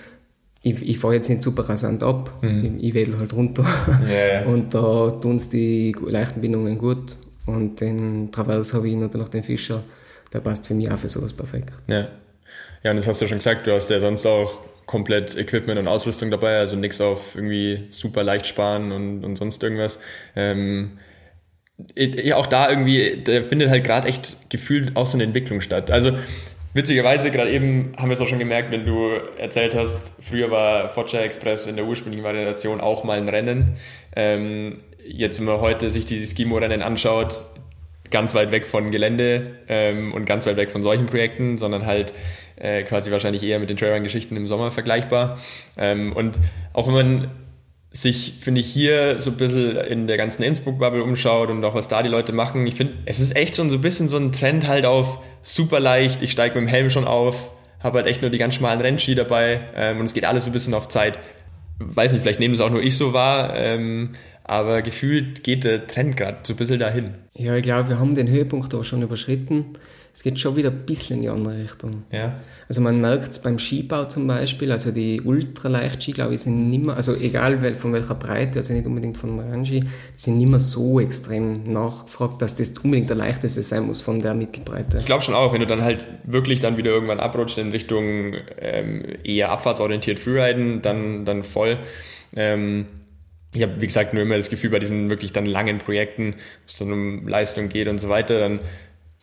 ich, ich fahre jetzt nicht super rasant ab, mhm. ich, ich wedel halt runter. Ja. (laughs) Und da tun es die leichten Bindungen gut. Und den Travers habe ich natürlich den Fischer, der passt für mich auch für sowas perfekt. Ja. Ja, und das hast du schon gesagt, du hast ja sonst auch komplett Equipment und Ausrüstung dabei, also nichts auf irgendwie super leicht sparen und, und sonst irgendwas. Ähm, auch da irgendwie, da findet halt gerade echt gefühlt auch so eine Entwicklung statt. Also witzigerweise, gerade eben haben wir es auch schon gemerkt, wenn du erzählt hast, früher war Foggia Express in der ursprünglichen Variation auch mal ein Rennen. Ähm, jetzt, wenn man heute sich die Skimo-Rennen anschaut, ganz weit weg von Gelände ähm, und ganz weit weg von solchen Projekten, sondern halt äh, quasi wahrscheinlich eher mit den Trailrun-Geschichten im Sommer vergleichbar. Ähm, und auch wenn man sich, finde ich, hier so ein bisschen in der ganzen Innsbruck-Bubble umschaut und auch was da die Leute machen, ich finde, es ist echt schon so ein bisschen so ein Trend halt auf super leicht, ich steige mit dem Helm schon auf, habe halt echt nur die ganz schmalen Rennski dabei ähm, und es geht alles so ein bisschen auf Zeit. Weiß nicht, vielleicht nehme es auch nur ich so wahr, ähm, aber gefühlt geht der Trend gerade so ein bisschen dahin. Ja, ich glaube, wir haben den Höhepunkt aber schon überschritten es geht schon wieder ein bisschen in die andere Richtung. Ja. Also man merkt es beim Skibau zum Beispiel, also die Ultraleicht-Ski, glaube ich, sind nicht mehr, also egal von welcher Breite, also nicht unbedingt von Rangi, sind nicht mehr so extrem nachgefragt, dass das unbedingt der leichteste sein muss von der Mittelbreite. Ich glaube schon auch, wenn du dann halt wirklich dann wieder irgendwann abrutscht in Richtung ähm, eher abfahrtsorientiert Freeriden, dann, dann voll. Ähm, ich habe, wie gesagt, nur immer das Gefühl bei diesen wirklich dann langen Projekten, wo es dann um Leistung geht und so weiter, dann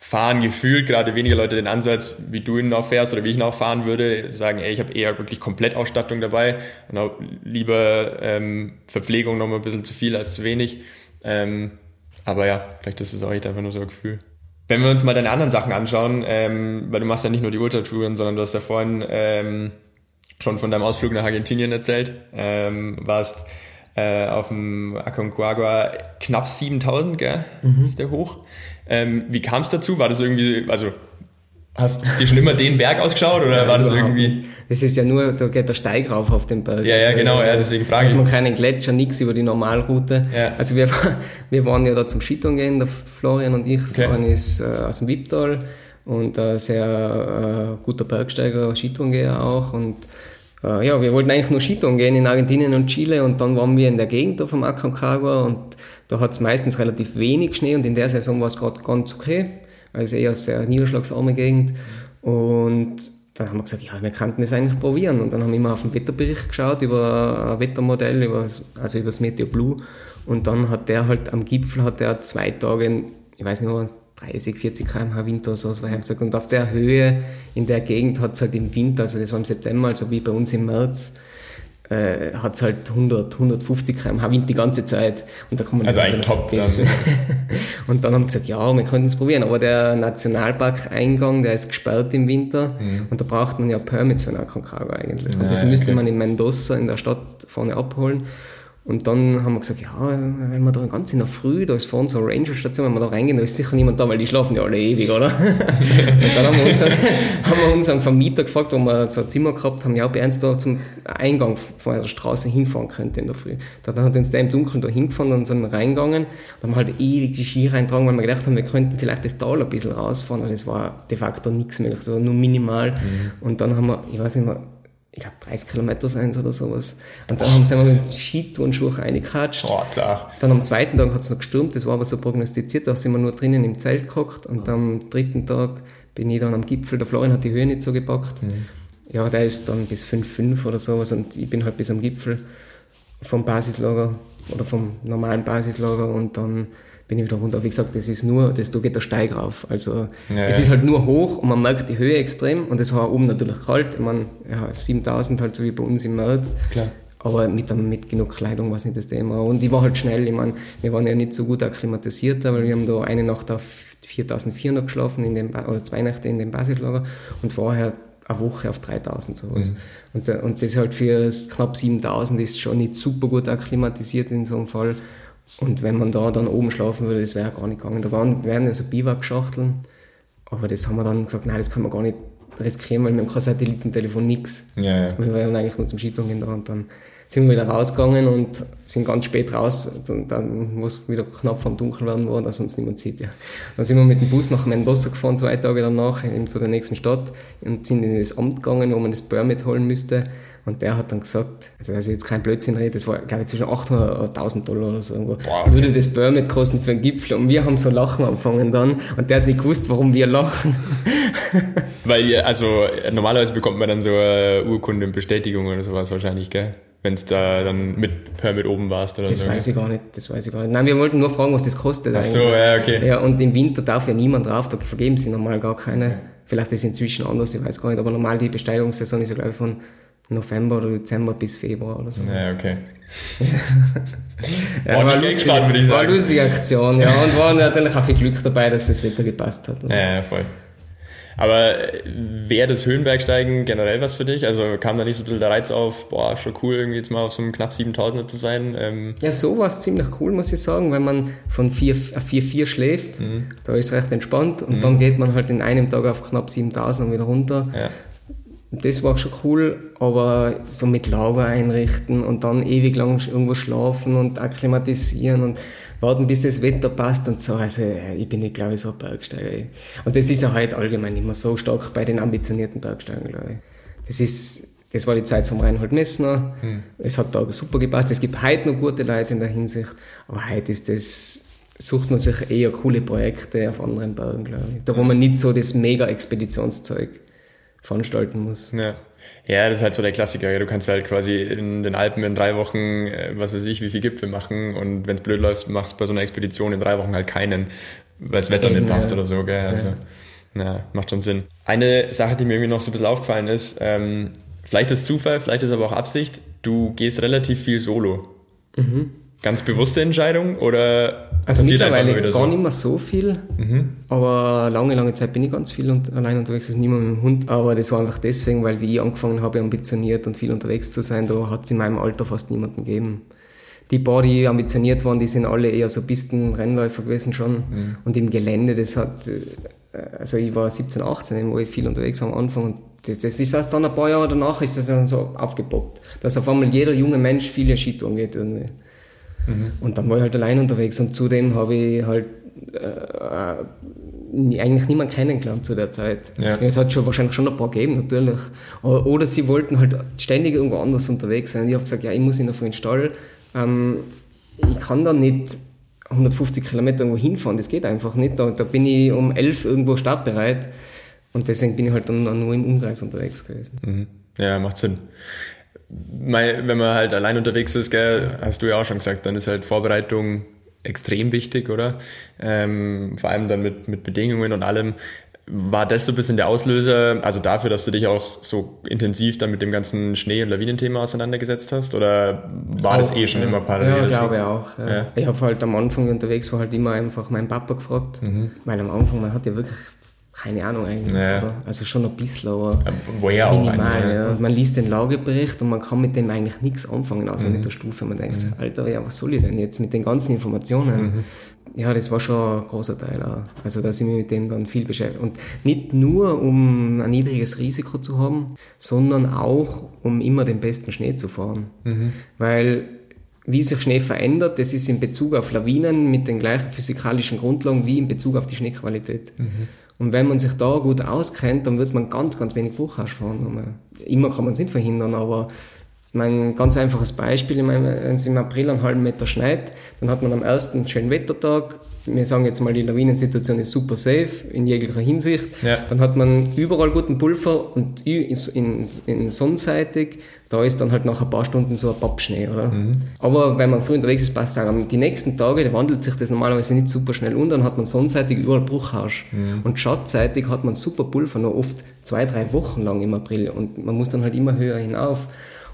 fahren gefühlt gerade weniger Leute den Ansatz, wie du ihn auch fährst oder wie ich ihn auch fahren würde, sagen, ey, ich habe eher wirklich Komplettausstattung dabei und auch lieber ähm, Verpflegung noch mal ein bisschen zu viel als zu wenig. Ähm, aber ja, vielleicht ist es auch echt einfach nur so ein Gefühl. Wenn wir uns mal deine anderen Sachen anschauen, ähm, weil du machst ja nicht nur die Ultratouren, sondern du hast ja vorhin ähm, schon von deinem Ausflug nach Argentinien erzählt, ähm, warst äh, auf dem Aconcagua knapp 7000, gell? Mhm. Ist der hoch? Ähm, wie kam es dazu? War das irgendwie, also Hast du dir schon immer den Berg ausgeschaut oder ja, war das irgendwie? Das ist ja nur, da geht der Steig rauf auf den Berg. Ja, ja, also, genau, ja, deswegen frage ich. Man keinen Gletscher, nichts über die Normalroute. Ja. Also wir, wir waren ja da zum Skitouren gehen, der Florian und ich. Okay. Florian ist äh, aus dem Wipptal und äh, sehr äh, guter Bergsteiger, Skitourengeher auch und äh, ja, wir wollten eigentlich nur Skitouren gehen in Argentinien und Chile und dann waren wir in der Gegend da vom Aconcagua und da hat es meistens relativ wenig Schnee und in der Saison war es gerade ganz okay. Also eher sehr niederschlagsarme Gegend. Und dann haben wir gesagt, ja, wir könnten das eigentlich probieren. Und dann haben wir immer auf den Wetterbericht geschaut, über ein Wettermodell, über, also über das Meteo Blue. Und dann hat der halt am Gipfel hat er zwei Tage, ich weiß nicht, was 30, 40 km/h Winter oder so, was war gesagt. Und auf der Höhe, in der Gegend hat es halt im Winter, also das war im September, also wie bei uns im März, äh, hat es halt 100, 150 km/h Wind die ganze Zeit. Und da kann man also eigentlich top. Dann. (laughs) und dann haben wir gesagt, ja, wir könnten es probieren. Aber der Nationalpark-Eingang, der ist gesperrt im Winter mhm. und da braucht man ja Permit für einen Aconcagua eigentlich. Und das ja, müsste okay. man in Mendoza in der Stadt vorne abholen. Und dann haben wir gesagt, ja, wenn wir da ganz in der Früh, da ist vor uns eine Ranger-Station, wenn wir da reingehen, da ist sicher niemand da, weil die schlafen ja alle ewig, oder? (laughs) und dann haben wir, unseren, (laughs) haben wir unseren Vermieter gefragt, wo wir so ein Zimmer gehabt haben, ja, ob er uns da zum Eingang von der Straße hinfahren könnte in der Früh. Dann hat uns der im Dunkeln da hingefahren, dann sind wir reingegangen, dann haben wir halt ewig die Ski reintragen, weil wir gedacht haben, wir könnten vielleicht das Tal ein bisschen rausfahren, aber das war de facto nichts mehr, so nur minimal. Mhm. Und dann haben wir, ich weiß nicht mehr, ich glaube 30 Kilometer sein oder sowas. Und dann haben sie mit Skiturnschuhe reingehatscht. Oh, dann am zweiten Tag hat es noch gestürmt, das war aber so prognostiziert, da sind wir nur drinnen im Zelt gehockt und am dritten Tag bin ich dann am Gipfel, der Florian hat die Höhe nicht so gepackt. Mhm. Ja, der ist dann bis 5,5 oder sowas und ich bin halt bis am Gipfel vom Basislager oder vom normalen Basislager und dann bin ich wieder runter. Wie gesagt, das ist nur, das, da geht der Steig rauf. Also ja, es ja. ist halt nur hoch und man merkt die Höhe extrem und es war oben natürlich kalt. Ich meine, ja, 7000 halt so wie bei uns im März. Klar. Aber mit, mit genug Kleidung war es nicht das Thema. Und ich war halt schnell. Ich meine, wir waren ja nicht so gut akklimatisiert, weil wir haben da eine Nacht auf 4400 geschlafen, in dem, oder zwei Nächte in dem Basislager und vorher eine Woche auf 3000 sowas. Mhm. Und, und das halt für knapp 7000 ist schon nicht super gut akklimatisiert in so einem Fall. Und wenn man da dann oben schlafen würde, das wäre gar nicht gegangen. Da waren, wären ja so Biwakschachteln, aber das haben wir dann gesagt, nein, das können wir gar nicht riskieren, weil wir haben kein Satellitentelefon, nichts. Ja, ja. Wir waren eigentlich nur zum Skitouren da und dann sind wir wieder rausgegangen und sind ganz spät raus, und dann, wo es wieder knapp vom Dunkel werden war, dass uns niemand sieht. Ja. Dann sind wir mit dem Bus nach Mendoza gefahren, zwei Tage danach, eben zu der nächsten Stadt und sind in das Amt gegangen, wo man das Permit holen müsste. Und der hat dann gesagt, also dass ich jetzt kein Blödsinn rede, das war, glaube ich, zwischen 800 und 1000 Dollar oder so irgendwo. Wow, okay. Würde das Permit kosten für einen Gipfel. Und wir haben so Lachen angefangen dann. Und der hat nicht gewusst, warum wir lachen. (laughs) Weil also normalerweise bekommt man dann so eine Urkunde und Bestätigung oder sowas wahrscheinlich, gell? wenn es da dann mit Permit oben warst oder das so. Das weiß ich gar nicht, das weiß ich gar nicht. Nein, wir wollten nur fragen, was das kostet. Ach so, ja, okay. Ja, und im Winter darf ja niemand drauf, da vergeben sie normal gar keine. Vielleicht ist es inzwischen anders, ich weiß gar nicht, aber normal die Besteigerungssaison ist ja, glaube ich, von November oder Dezember bis Februar oder so. Ja, okay. (laughs) ja, war, war, lustig, war eine lustige Aktion, ja, und war natürlich auch viel Glück dabei, dass das Wetter gepasst hat. Ja, ja, voll. Aber wäre das Höhenbergsteigen generell was für dich? Also kam da nicht so ein bisschen der Reiz auf, boah, schon cool, irgendwie jetzt mal auf so einem knapp 7000er zu sein? Ähm ja, so war es ziemlich cool, muss ich sagen, wenn man von 4-4 schläft, mhm. da ist es recht entspannt und mhm. dann geht man halt in einem Tag auf knapp 7000 und wieder runter. Ja. Das war schon cool, aber so mit Lager einrichten und dann ewig lang irgendwo schlafen und akklimatisieren und warten, bis das Wetter passt und so. Also ich bin nicht, glaube ich, so ein Bergsteiger. Und das ist ja heute allgemein immer so stark bei den ambitionierten Bergsteigern, glaube ich. Das ist, das war die Zeit vom Reinhold Messner. Hm. Es hat da super gepasst. Es gibt heute noch gute Leute in der Hinsicht, aber heute ist das, sucht man sich eher coole Projekte auf anderen Bergen, glaube ich. Da wo man nicht so das Mega-Expeditionszeug veranstalten muss. Ja. Ja, das ist halt so der Klassiker. Du kannst halt quasi in den Alpen in drei Wochen, äh, was weiß ich, wie viel Gipfel machen und wenn es blöd läuft, machst du bei so einer Expedition in drei Wochen halt keinen, weil das Wetter nicht passt ja. oder so. Gell? Also, ja. ja. macht schon Sinn. Eine Sache, die mir irgendwie noch so ein bisschen aufgefallen ist, ähm, vielleicht ist Zufall, vielleicht ist aber auch Absicht, du gehst relativ viel solo. Mhm. Ganz bewusste Entscheidung oder also mittlerweile gar so? nicht mehr so viel, mhm. aber lange, lange Zeit bin ich ganz viel und allein unterwegs, also mehr mit dem Hund, aber das war einfach deswegen, weil wie ich angefangen habe, ambitioniert und viel unterwegs zu sein, da hat es in meinem Alter fast niemanden gegeben. Die paar, die ambitioniert waren, die sind alle eher so Pistenrennläufer gewesen schon mhm. und im Gelände, das hat, äh, also ich war 17, 18, wo ich viel unterwegs am Anfang und das, das ist erst dann ein paar Jahre danach ist das dann so aufgepoppt, dass auf einmal jeder junge Mensch viele Skitouren geht irgendwie. Mhm. Und dann war ich halt allein unterwegs und zudem habe ich halt äh, eigentlich niemanden kennengelernt zu der Zeit. Ja. Es hat schon wahrscheinlich schon ein paar gegeben, natürlich. Oder, oder sie wollten halt ständig irgendwo anders unterwegs sein. Und ich habe gesagt, ja, ich muss in den Stall. Ähm, ich kann da nicht 150 Kilometer irgendwo hinfahren, das geht einfach nicht. Da, da bin ich um 11 irgendwo startbereit. Und deswegen bin ich halt dann nur im Umkreis unterwegs gewesen. Mhm. Ja, macht Sinn wenn man halt allein unterwegs ist, gell, hast du ja auch schon gesagt, dann ist halt Vorbereitung extrem wichtig, oder? Ähm, vor allem dann mit, mit Bedingungen und allem. War das so ein bisschen der Auslöser, also dafür, dass du dich auch so intensiv dann mit dem ganzen Schnee- und Lawinenthema auseinandergesetzt hast? Oder war auch, das eh schon ja. immer parallel? Ja, glaube ich auch. Ja. Ja. Ich habe halt am Anfang unterwegs war halt immer einfach meinen Papa gefragt, mhm. weil am Anfang, man hat ja wirklich keine Ahnung eigentlich, ja. also schon ein bisschen, aber ja, minimal. Auch ja. Man liest den Lagebericht und man kann mit dem eigentlich nichts anfangen, außer mhm. mit der Stufe. Man denkt, mhm. Alter, ja, was soll ich denn jetzt mit den ganzen Informationen? Mhm. Ja, das war schon ein großer Teil auch. Also da sind wir mit dem dann viel beschäftigt. Und nicht nur, um ein niedriges Risiko zu haben, sondern auch, um immer den besten Schnee zu fahren. Mhm. Weil wie sich Schnee verändert, das ist in Bezug auf Lawinen mit den gleichen physikalischen Grundlagen wie in Bezug auf die Schneequalität. Mhm. Und wenn man sich da gut auskennt, dann wird man ganz, ganz wenig Bruchhaus fahren. Immer kann man es nicht verhindern, aber mein ganz einfaches Beispiel, wenn es im April einen halben Meter schneit, dann hat man am ersten schönen Wettertag, wir sagen jetzt mal, die Lawinensituation ist super safe in jeglicher Hinsicht, ja. dann hat man überall guten Pulver und in, in, in sonnenseitig da ist dann halt nach ein paar Stunden so ein Pappschnee, oder? Mhm. Aber wenn man früh unterwegs ist, passt es auch. Die nächsten Tage, wandelt sich das normalerweise nicht super schnell um, dann hat man sonnenseitig überall Bruchhaus. Mhm. Und schattseitig hat man super Pulver, noch oft zwei, drei Wochen lang im April. Und man muss dann halt immer höher hinauf.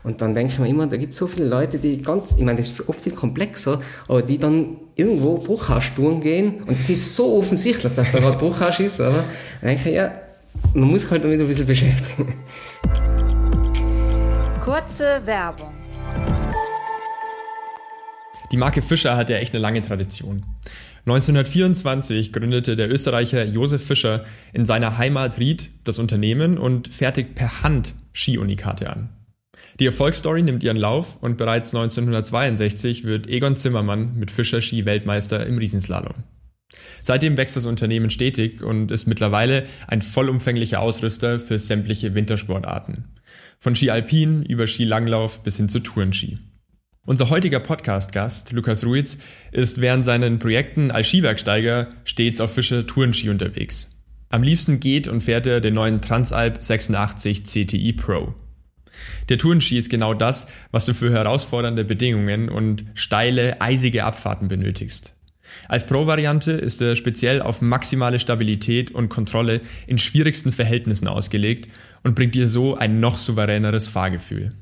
Und dann denke ich mir immer, da gibt es so viele Leute, die ganz, ich meine, das ist oft viel komplexer, aber die dann irgendwo Bruchhaussturm gehen und es ist so offensichtlich, dass da gerade Bruchhaus ist, aber dann denke ich, ja, man muss sich halt damit ein bisschen beschäftigen. Kurze Werbung. Die Marke Fischer hat ja echt eine lange Tradition. 1924 gründete der Österreicher Josef Fischer in seiner Heimat Ried das Unternehmen und fertigt per Hand Skiunikate an. Die Erfolgsstory nimmt ihren Lauf und bereits 1962 wird Egon Zimmermann mit Fischer Ski Weltmeister im Riesenslalom. Seitdem wächst das Unternehmen stetig und ist mittlerweile ein vollumfänglicher Ausrüster für sämtliche Wintersportarten. Von Ski Alpin über Ski Langlauf bis hin zu Tourenski. Unser heutiger Podcast-Gast, Lukas Ruiz, ist während seinen Projekten als Skibergsteiger stets auf Fischer Tourenski unterwegs. Am liebsten geht und fährt er den neuen Transalp 86 CTI Pro. Der Tourenski ist genau das, was du für herausfordernde Bedingungen und steile, eisige Abfahrten benötigst. Als Pro-Variante ist er speziell auf maximale Stabilität und Kontrolle in schwierigsten Verhältnissen ausgelegt und bringt dir so ein noch souveräneres Fahrgefühl.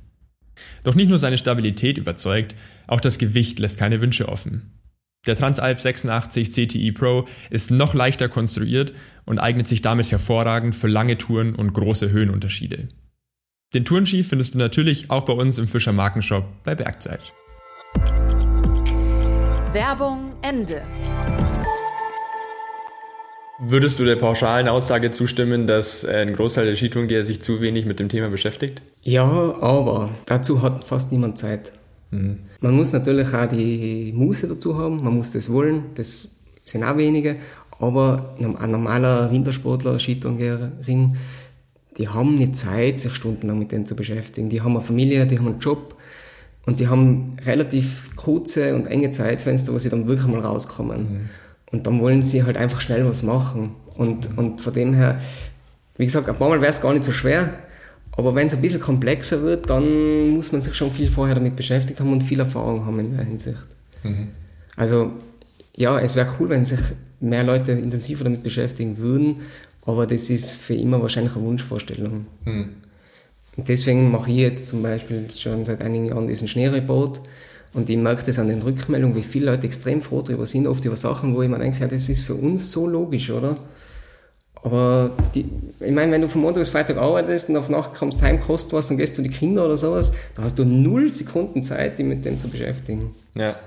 Doch nicht nur seine Stabilität überzeugt, auch das Gewicht lässt keine Wünsche offen. Der Transalp 86 CTI Pro ist noch leichter konstruiert und eignet sich damit hervorragend für lange Touren und große Höhenunterschiede. Den Tourenski findest du natürlich auch bei uns im Fischer Markenshop bei Bergzeit. Werbung Ende. Würdest du der pauschalen Aussage zustimmen, dass ein Großteil der Skitourengeher sich zu wenig mit dem Thema beschäftigt? Ja, aber dazu hat fast niemand Zeit. Mhm. Man muss natürlich auch die Muße dazu haben, man muss das wollen, das sind auch wenige, aber ein normaler Wintersportler, Skitourengeherin, die haben nicht Zeit, sich stundenlang mit dem zu beschäftigen. Die haben eine Familie, die haben einen Job und die haben relativ kurze und enge Zeitfenster, wo sie dann wirklich mal rauskommen. Mhm. Und dann wollen sie halt einfach schnell was machen. Und, mhm. und von dem her, wie gesagt, ein paar Mal wäre es gar nicht so schwer, aber wenn es ein bisschen komplexer wird, dann muss man sich schon viel vorher damit beschäftigt haben und viel Erfahrung haben in der Hinsicht. Mhm. Also ja, es wäre cool, wenn sich mehr Leute intensiver damit beschäftigen würden, aber das ist für immer wahrscheinlich eine Wunschvorstellung. Mhm. Deswegen mache ich jetzt zum Beispiel schon seit einigen Jahren diesen Schneereport und ich merke das an den Rückmeldungen, wie viele Leute extrem froh darüber sind, oft über Sachen, wo ich mir denke, ja, das ist für uns so logisch, oder? Aber die, ich meine, wenn du von Montag bis Freitag arbeitest und auf Nacht kommst heim, kostet was und gehst du die Kinder oder sowas, da hast du null Sekunden Zeit, dich mit dem zu beschäftigen. Ja.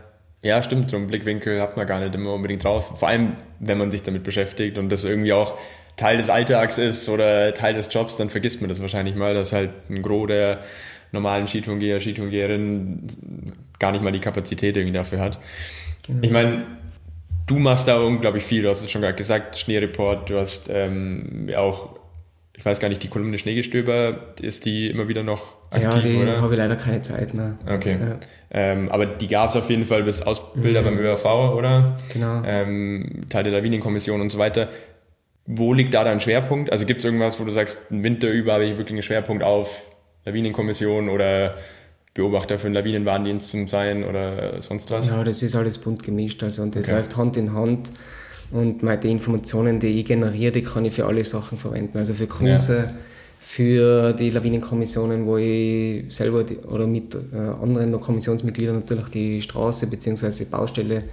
Ja, stimmt, so einen Blickwinkel hat man gar nicht immer unbedingt drauf. Vor allem, wenn man sich damit beschäftigt und das irgendwie auch Teil des Alltags ist oder Teil des Jobs, dann vergisst man das wahrscheinlich mal, dass halt ein Gros der normalen Skitourengeher, Skitourengeherin gar nicht mal die Kapazität irgendwie dafür hat. Genau. Ich meine, du machst da unglaublich viel. Du hast es schon gerade gesagt, Schneereport, du hast ähm, auch, ich weiß gar nicht, die Kolumne Schneegestöber, ist die immer wieder noch aktiv, ja, die habe ich leider keine Zeit mehr. Okay. Ja. Ähm, aber die gab es auf jeden Fall bis Ausbilder mhm. beim ÖRV, oder? Genau. Ähm, Teil der Lawinenkommission und so weiter. Wo liegt da dein Schwerpunkt? Also gibt es irgendwas, wo du sagst, im Winter über habe ich wirklich einen Schwerpunkt auf Lawinenkommission oder Beobachter für den Lawinenwarndienst zum sein oder sonst was? Ja, das ist alles bunt gemischt. Also und das okay. läuft Hand in Hand. Und die Informationen, die ich generiere, die kann ich für alle Sachen verwenden. Also für Kurse, ja. für die Lawinenkommissionen, wo ich selber die, oder mit äh, anderen Kommissionsmitgliedern natürlich die Straße bzw. Baustelle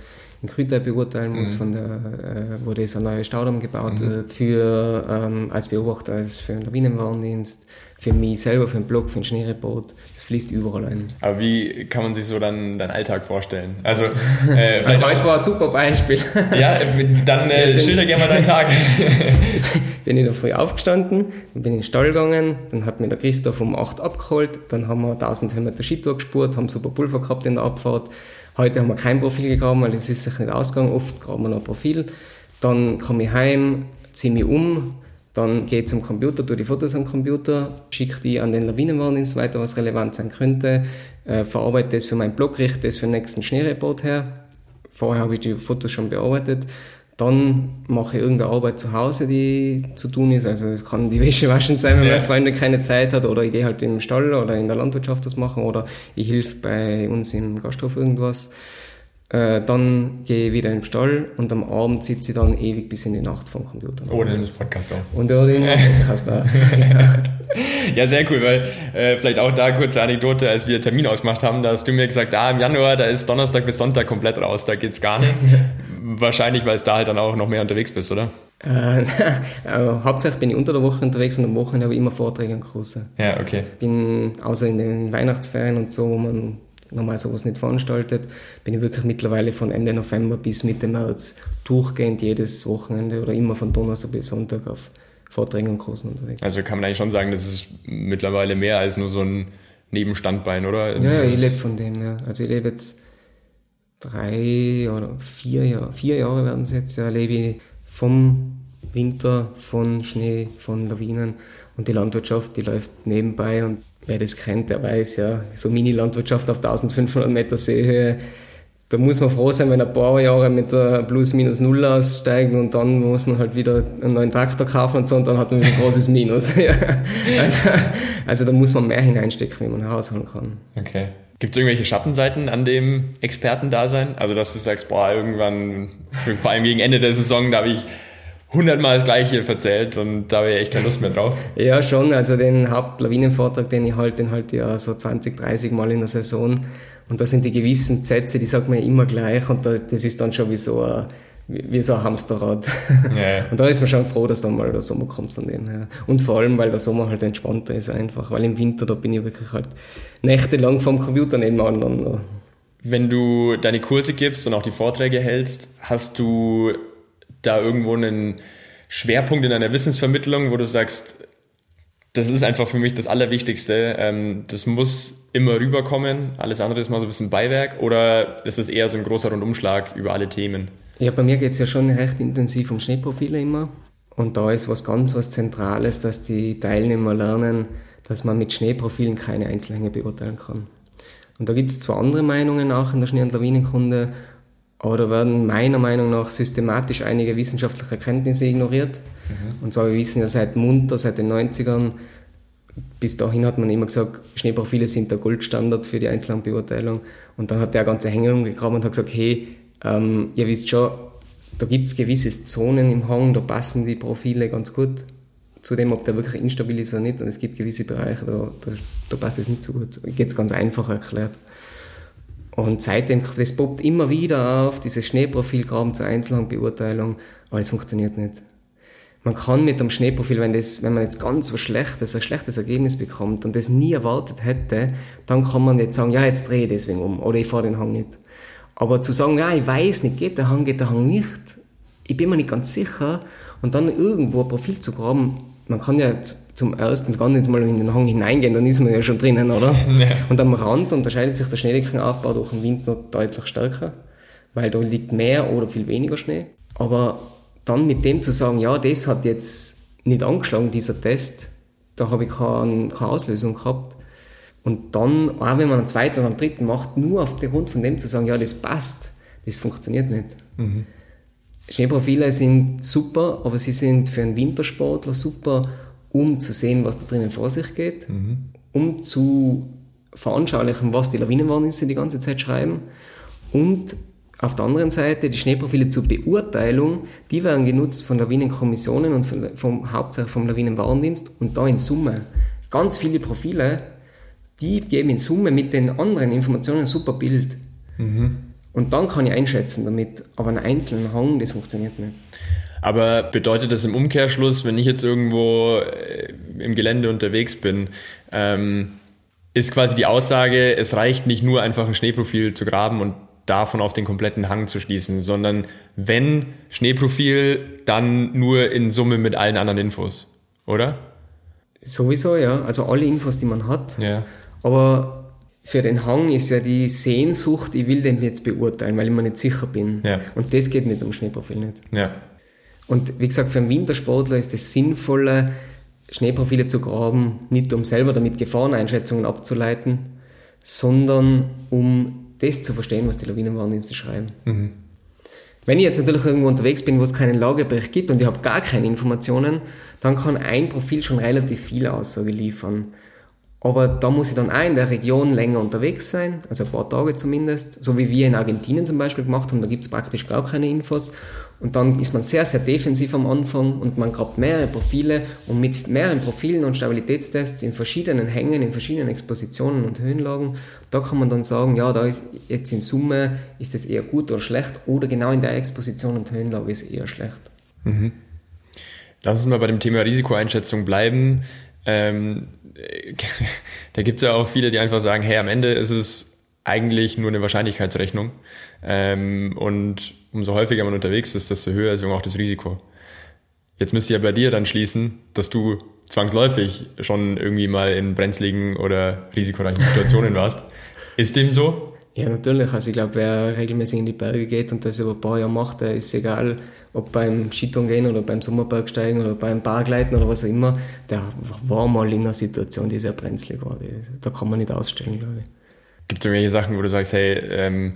in Krütei beurteilen muss, mhm. von der, äh, wo das ein neuer Staudamm gebaut mhm. wird, für, ähm, als Beobachter, als für den Lawinenwarndienst, für mich selber, für den Blog, für den Schneereport. Das fließt überall ein. Aber wie kann man sich so dann deinen Alltag vorstellen? Also, (laughs) äh, vielleicht heute war ein super Beispiel. (laughs) ja, dann äh, schilder gerne mal deinen Tag. (laughs) bin in der Früh aufgestanden, bin in den Stall gegangen, dann hat mir der Christoph um 8 abgeholt, dann haben wir 1000 Höhenmeter Skitour gespurt, haben super Pulver gehabt in der Abfahrt. Heute haben wir kein Profil gegraben, weil das ist sich nicht ausgegangen. Oft graben wir noch ein Profil. Dann komme ich heim, ziehe mich um, dann gehe ich zum Computer, tue die Fotos am Computer, schicke die an den Lawinenwarndienst weiter, was relevant sein könnte, äh, verarbeite das für meinen Blog, richte das für den nächsten Schneereport her. Vorher habe ich die Fotos schon bearbeitet. Dann mache ich irgendeine Arbeit zu Hause, die zu tun ist. Also es kann die Wäsche waschen sein, wenn ja. meine Freundin keine Zeit hat, oder ich gehe halt im Stall oder in der Landwirtschaft das machen, oder ich helfe bei uns im Gasthof irgendwas. Äh, dann gehe ich wieder in den Stall und am Abend sitze ich dann ewig bis in die Nacht vom Computer. Oder das Podcast auf. Und oder den (laughs) Podcast auf. ja, sehr cool, weil äh, vielleicht auch da kurze Anekdote, als wir Termin ausgemacht haben, da hast du mir gesagt, ah, im Januar, da ist Donnerstag bis Sonntag komplett raus, da geht's gar nicht. (laughs) Wahrscheinlich, weil es da halt dann auch noch mehr unterwegs bist, oder? Äh, (laughs) äh, hauptsächlich bin ich unter der Woche unterwegs und am Wochenende habe ich immer Vorträge und Kurse. Ja, okay. Bin außer in den Weihnachtsferien und so, wo man normal sowas nicht veranstaltet, bin ich wirklich mittlerweile von Ende November bis Mitte März durchgehend jedes Wochenende oder immer von Donnerstag bis Sonntag auf Vorträgen und Kursen unterwegs. Also kann man eigentlich schon sagen, das ist mittlerweile mehr als nur so ein Nebenstandbein, oder? Ja, ja ich lebe von dem, ja. Also ich lebe jetzt drei oder vier Jahre, vier Jahre werden es jetzt, ja, lebe ich vom Winter, von Schnee, von Lawinen und die Landwirtschaft, die läuft nebenbei und wer das kennt, der weiß ja, so Mini-Landwirtschaft auf 1500 Meter Seehöhe, da muss man froh sein, wenn ein paar Jahre mit der Plus-Minus Null aussteigen und dann muss man halt wieder einen neuen Traktor kaufen und so und dann hat man wieder ein großes Minus. (laughs) also, also da muss man mehr hineinstecken, wie man herausholen kann. Okay. Gibt es irgendwelche Schattenseiten an dem Expertendasein? Also dass du sagst, boah, irgendwann, vor allem gegen Ende der Saison, da habe ich hundertmal das Gleiche erzählt und da habe ich echt keine Lust mehr drauf. Ja, schon. Also den Hauptlawinenvortrag, den ich halt, den halt ja so 20, 30 Mal in der Saison. Und da sind die gewissen Sätze, die sagt man ja immer gleich und da, das ist dann schon wie so ein, wie so ein Hamsterrad. Ja. Und da ist man schon froh, dass dann mal der Sommer kommt von dem her. Und vor allem, weil der Sommer halt entspannter ist einfach, weil im Winter, da bin ich wirklich halt nächtelang vom Computer nebeneinander. Wenn du deine Kurse gibst und auch die Vorträge hältst, hast du da irgendwo einen Schwerpunkt in deiner Wissensvermittlung, wo du sagst, das ist einfach für mich das Allerwichtigste. Ähm, das muss immer rüberkommen. Alles andere ist mal so ein bisschen Beiwerk. Oder ist es eher so ein großer Rundumschlag über alle Themen? Ja, bei mir geht es ja schon recht intensiv um Schneeprofile immer. Und da ist was ganz was Zentrales, dass die Teilnehmer lernen, dass man mit Schneeprofilen keine Einzelhänge beurteilen kann. Und da gibt es zwar andere Meinungen auch in der Schnee- und Lawinenkunde, aber da werden meiner Meinung nach systematisch einige wissenschaftliche Erkenntnisse ignoriert. Mhm. Und zwar, wir wissen ja seit Munter, seit den 90ern, bis dahin hat man immer gesagt, Schneeprofile sind der Goldstandard für die Einzelhandbeurteilung. Und dann hat der ganze Hänger umgegraben und hat gesagt, hey, ähm, ihr wisst schon, da gibt es gewisse Zonen im Hang, da passen die Profile ganz gut zu dem, ob der wirklich instabil ist oder nicht. Und es gibt gewisse Bereiche, da, da, da passt das nicht so gut. Geht es ganz einfach erklärt. Und seitdem, das poppt immer wieder auf, dieses Schneeprofilgraben zur Einzelhandbeurteilung, aber es funktioniert nicht. Man kann mit dem Schneeprofil, wenn, das, wenn man jetzt ganz was Schlechtes, ein schlechtes Ergebnis bekommt und das nie erwartet hätte, dann kann man jetzt sagen, ja, jetzt drehe ich deswegen um oder ich fahre den Hang nicht. Aber zu sagen, ja, ich weiß nicht, geht der Hang, geht der Hang nicht, ich bin mir nicht ganz sicher und dann irgendwo ein Profil zu graben, man kann ja zum ersten gar nicht mal in den Hang hineingehen, dann ist man ja schon drinnen, oder? (laughs) Ja. Und am Rand unterscheidet sich der Schneedeckenaufbau durch den Wind noch deutlich stärker, weil da liegt mehr oder viel weniger Schnee. Aber dann mit dem zu sagen, ja, das hat jetzt nicht angeschlagen, dieser Test, da habe ich keine, keine Auslösung gehabt. Und dann, auch wenn man einen zweiten oder einen dritten macht, nur auf den Grund von dem zu sagen, ja, das passt, das funktioniert nicht. Mhm. Schneeprofile sind super, aber sie sind für einen Wintersportler super, um zu sehen, was da drinnen vor sich geht, mhm. um zu veranschaulichen, was die Lawinenwarnisse die ganze Zeit schreiben und auf der anderen Seite die Schneeprofile zur Beurteilung, die werden genutzt von Lawinenkommissionen und vom, hauptsächlich vom Lawinenwarndienst und da in Summe. Ganz viele Profile, die geben in Summe mit den anderen Informationen ein super Bild. Mhm. Und dann kann ich einschätzen damit, aber einen einzelnen Hang, das funktioniert nicht. Aber bedeutet das im Umkehrschluss, wenn ich jetzt irgendwo äh, im Gelände unterwegs bin, ähm, ist quasi die Aussage, es reicht nicht nur einfach ein Schneeprofil zu graben und davon auf den kompletten Hang zu schließen, sondern wenn Schneeprofil, dann nur in Summe mit allen anderen Infos, oder? Sowieso, ja. Also alle Infos, die man hat. Ja. Aber für den Hang ist ja die Sehnsucht, ich will den jetzt beurteilen, weil ich mir nicht sicher bin. Ja. Und das geht mit dem Schneeprofil nicht. Ja. Und wie gesagt, für einen Wintersportler ist es sinnvoller, Schneeprofile zu graben, nicht um selber damit Gefahreneinschätzungen abzuleiten, sondern um das zu verstehen, was die Lawinenwarndienste schreiben. Mhm. Wenn ich jetzt natürlich irgendwo unterwegs bin, wo es keinen Lagebericht gibt und ich habe gar keine Informationen, dann kann ein Profil schon relativ viel Aussage liefern. Aber da muss ich dann auch in der Region länger unterwegs sein, also ein paar Tage zumindest, so wie wir in Argentinien zum Beispiel gemacht haben, da gibt es praktisch gar keine Infos. Und dann ist man sehr, sehr defensiv am Anfang und man grabt mehrere Profile und mit mehreren Profilen und Stabilitätstests in verschiedenen Hängen, in verschiedenen Expositionen und Höhenlagen, da kann man dann sagen, ja, da ist jetzt in Summe ist es eher gut oder schlecht oder genau in der Exposition und Höhenlage ist es eher schlecht. Mhm. Lass uns mal bei dem Thema Risikoeinschätzung bleiben. Ähm, (laughs) da gibt es ja auch viele, die einfach sagen, hey, am Ende ist es eigentlich nur eine Wahrscheinlichkeitsrechnung. Ähm, und umso häufiger man unterwegs ist, desto höher ist auch das Risiko. Jetzt müsste ja bei dir dann schließen, dass du zwangsläufig schon irgendwie mal in brenzligen oder risikoreichen Situationen warst. Ist dem so? Ja, natürlich. Also ich glaube, wer regelmäßig in die Berge geht und das über ein paar Jahre macht, der ist egal, ob beim Skitouren gehen oder beim Sommerbergsteigen oder beim Parkleiten oder was auch immer, der war mal in einer Situation, die sehr brenzlig war. Da kann man nicht ausstellen, glaube ich. Gibt es irgendwelche Sachen, wo du sagst, hey, ähm,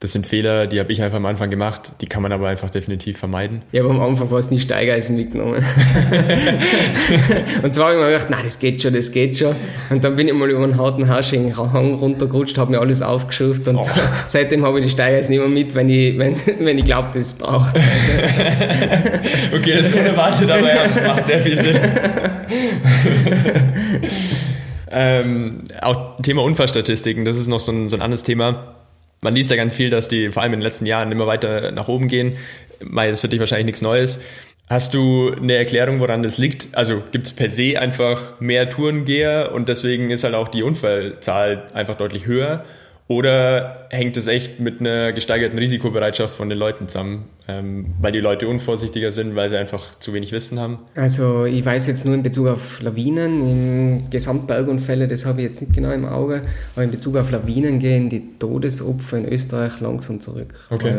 das sind Fehler, die habe ich einfach am Anfang gemacht, die kann man aber einfach definitiv vermeiden. Ja, aber am Anfang war es nie Steigeisen mitgenommen. (laughs) und zwar habe ich mir gedacht, nein, das geht schon, das geht schon. Und dann bin ich mal über einen harten Hang runtergerutscht, habe mir alles aufgeschürft und oh. (laughs) seitdem habe ich die Steigeisen immer mit, wenn ich, wenn, wenn ich glaube, das braucht. (laughs) okay, das ist unerwartet, aber ja, macht sehr viel Sinn. Ähm, auch Thema Unfallstatistiken, das ist noch so ein, so ein anderes Thema man liest ja ganz viel, dass die vor allem in den letzten Jahren immer weiter nach oben gehen. Mai, das ist für dich wahrscheinlich nichts Neues. Hast du eine Erklärung, woran das liegt? Also gibt es per se einfach mehr Tourengeher und deswegen ist halt auch die Unfallzahl einfach deutlich höher? Oder hängt es echt mit einer gesteigerten Risikobereitschaft von den Leuten zusammen, ähm, weil die Leute unvorsichtiger sind, weil sie einfach zu wenig Wissen haben? Also ich weiß jetzt nur in Bezug auf Lawinen, im Gesamtbergunfälle, das habe ich jetzt nicht genau im Auge, aber in Bezug auf Lawinen gehen die Todesopfer in Österreich langsam zurück. Okay.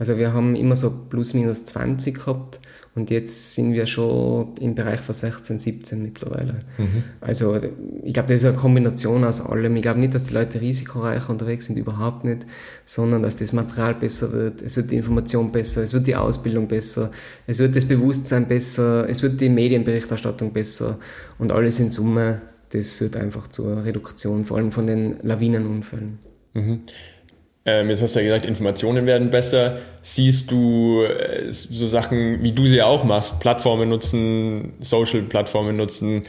Also wir haben immer so plus minus 20 gehabt und jetzt sind wir schon im Bereich von 16, 17 mittlerweile. Mhm. Also ich glaube, das ist eine Kombination aus allem. Ich glaube nicht, dass die Leute risikoreicher unterwegs sind, überhaupt nicht, sondern dass das Material besser wird, es wird die Information besser, es wird die Ausbildung besser, es wird das Bewusstsein besser, es wird die Medienberichterstattung besser und alles in Summe, das führt einfach zur Reduktion, vor allem von den Lawinenunfällen. Mhm. Ähm, jetzt hast du ja gesagt, Informationen werden besser. Siehst du äh, so Sachen, wie du sie auch machst, Plattformen nutzen, Social-Plattformen nutzen,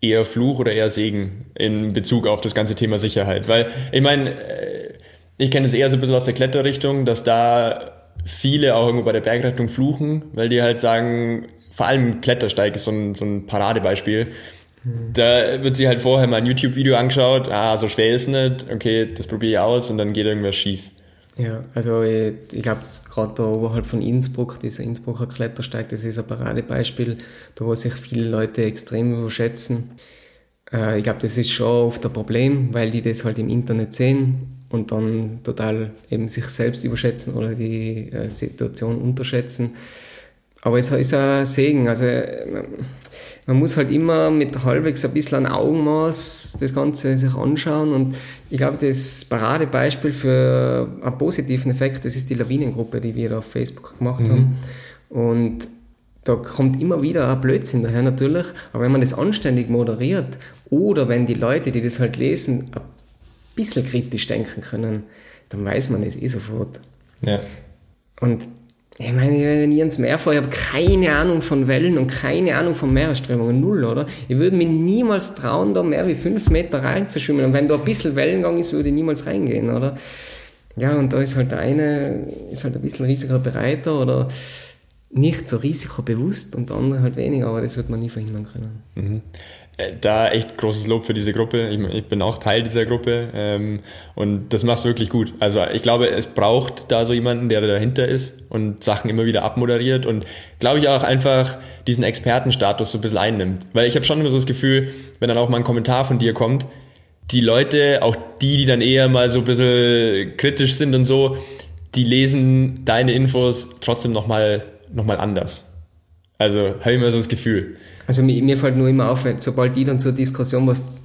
eher Fluch oder eher Segen in Bezug auf das ganze Thema Sicherheit? Weil ich meine, äh, ich kenne es eher so ein bisschen aus der Kletterrichtung, dass da viele auch irgendwo bei der Bergrettung fluchen, weil die halt sagen, vor allem Klettersteig ist so ein, so ein Paradebeispiel. Da wird sie halt vorher mal ein YouTube-Video angeschaut, ah, so schwer ist nicht, okay, das probiere ich aus und dann geht irgendwas schief. Ja, also ich, ich glaube, gerade da oberhalb von Innsbruck, dieser Innsbrucker Klettersteig, das ist ein Paradebeispiel, da wo sich viele Leute extrem überschätzen. Äh, ich glaube, das ist schon oft ein Problem, weil die das halt im Internet sehen und dann total eben sich selbst überschätzen oder die äh, Situation unterschätzen. Aber es ist ein Segen, also man muss halt immer mit halbwegs ein bisschen ein Augenmaß das Ganze sich anschauen und ich glaube, das Paradebeispiel für einen positiven Effekt, das ist die Lawinengruppe, die wir da auf Facebook gemacht mhm. haben und da kommt immer wieder ein Blödsinn daher natürlich, aber wenn man das anständig moderiert oder wenn die Leute, die das halt lesen, ein bisschen kritisch denken können, dann weiß man es eh sofort. Ja. Und ich meine, wenn ich ins Meer fahre, ich habe keine Ahnung von Wellen und keine Ahnung von Meeresströmungen, null, oder? Ich würde mich niemals trauen, da mehr wie fünf Meter reinzuschwimmen. Und wenn da ein bisschen Wellengang ist, würde ich niemals reingehen, oder? Ja, und da ist halt der eine, ist halt ein bisschen risikobereiter oder nicht so risikobewusst und der andere halt weniger, aber das wird man nie verhindern können. Mhm. Äh, da echt großes Lob für diese Gruppe. Ich, ich bin auch Teil dieser Gruppe ähm, und das machst wirklich gut. Also ich glaube, es braucht da so jemanden, der dahinter ist und Sachen immer wieder abmoderiert und glaube ich auch einfach diesen Expertenstatus so ein bisschen einnimmt. Weil ich habe schon immer so das Gefühl, wenn dann auch mal ein Kommentar von dir kommt, die Leute, auch die, die dann eher mal so ein bisschen kritisch sind und so, die lesen deine Infos trotzdem nochmal noch mal anders. Also habe ich immer so das Gefühl. Also mir, mir fällt nur immer auf, sobald die dann zur Diskussion was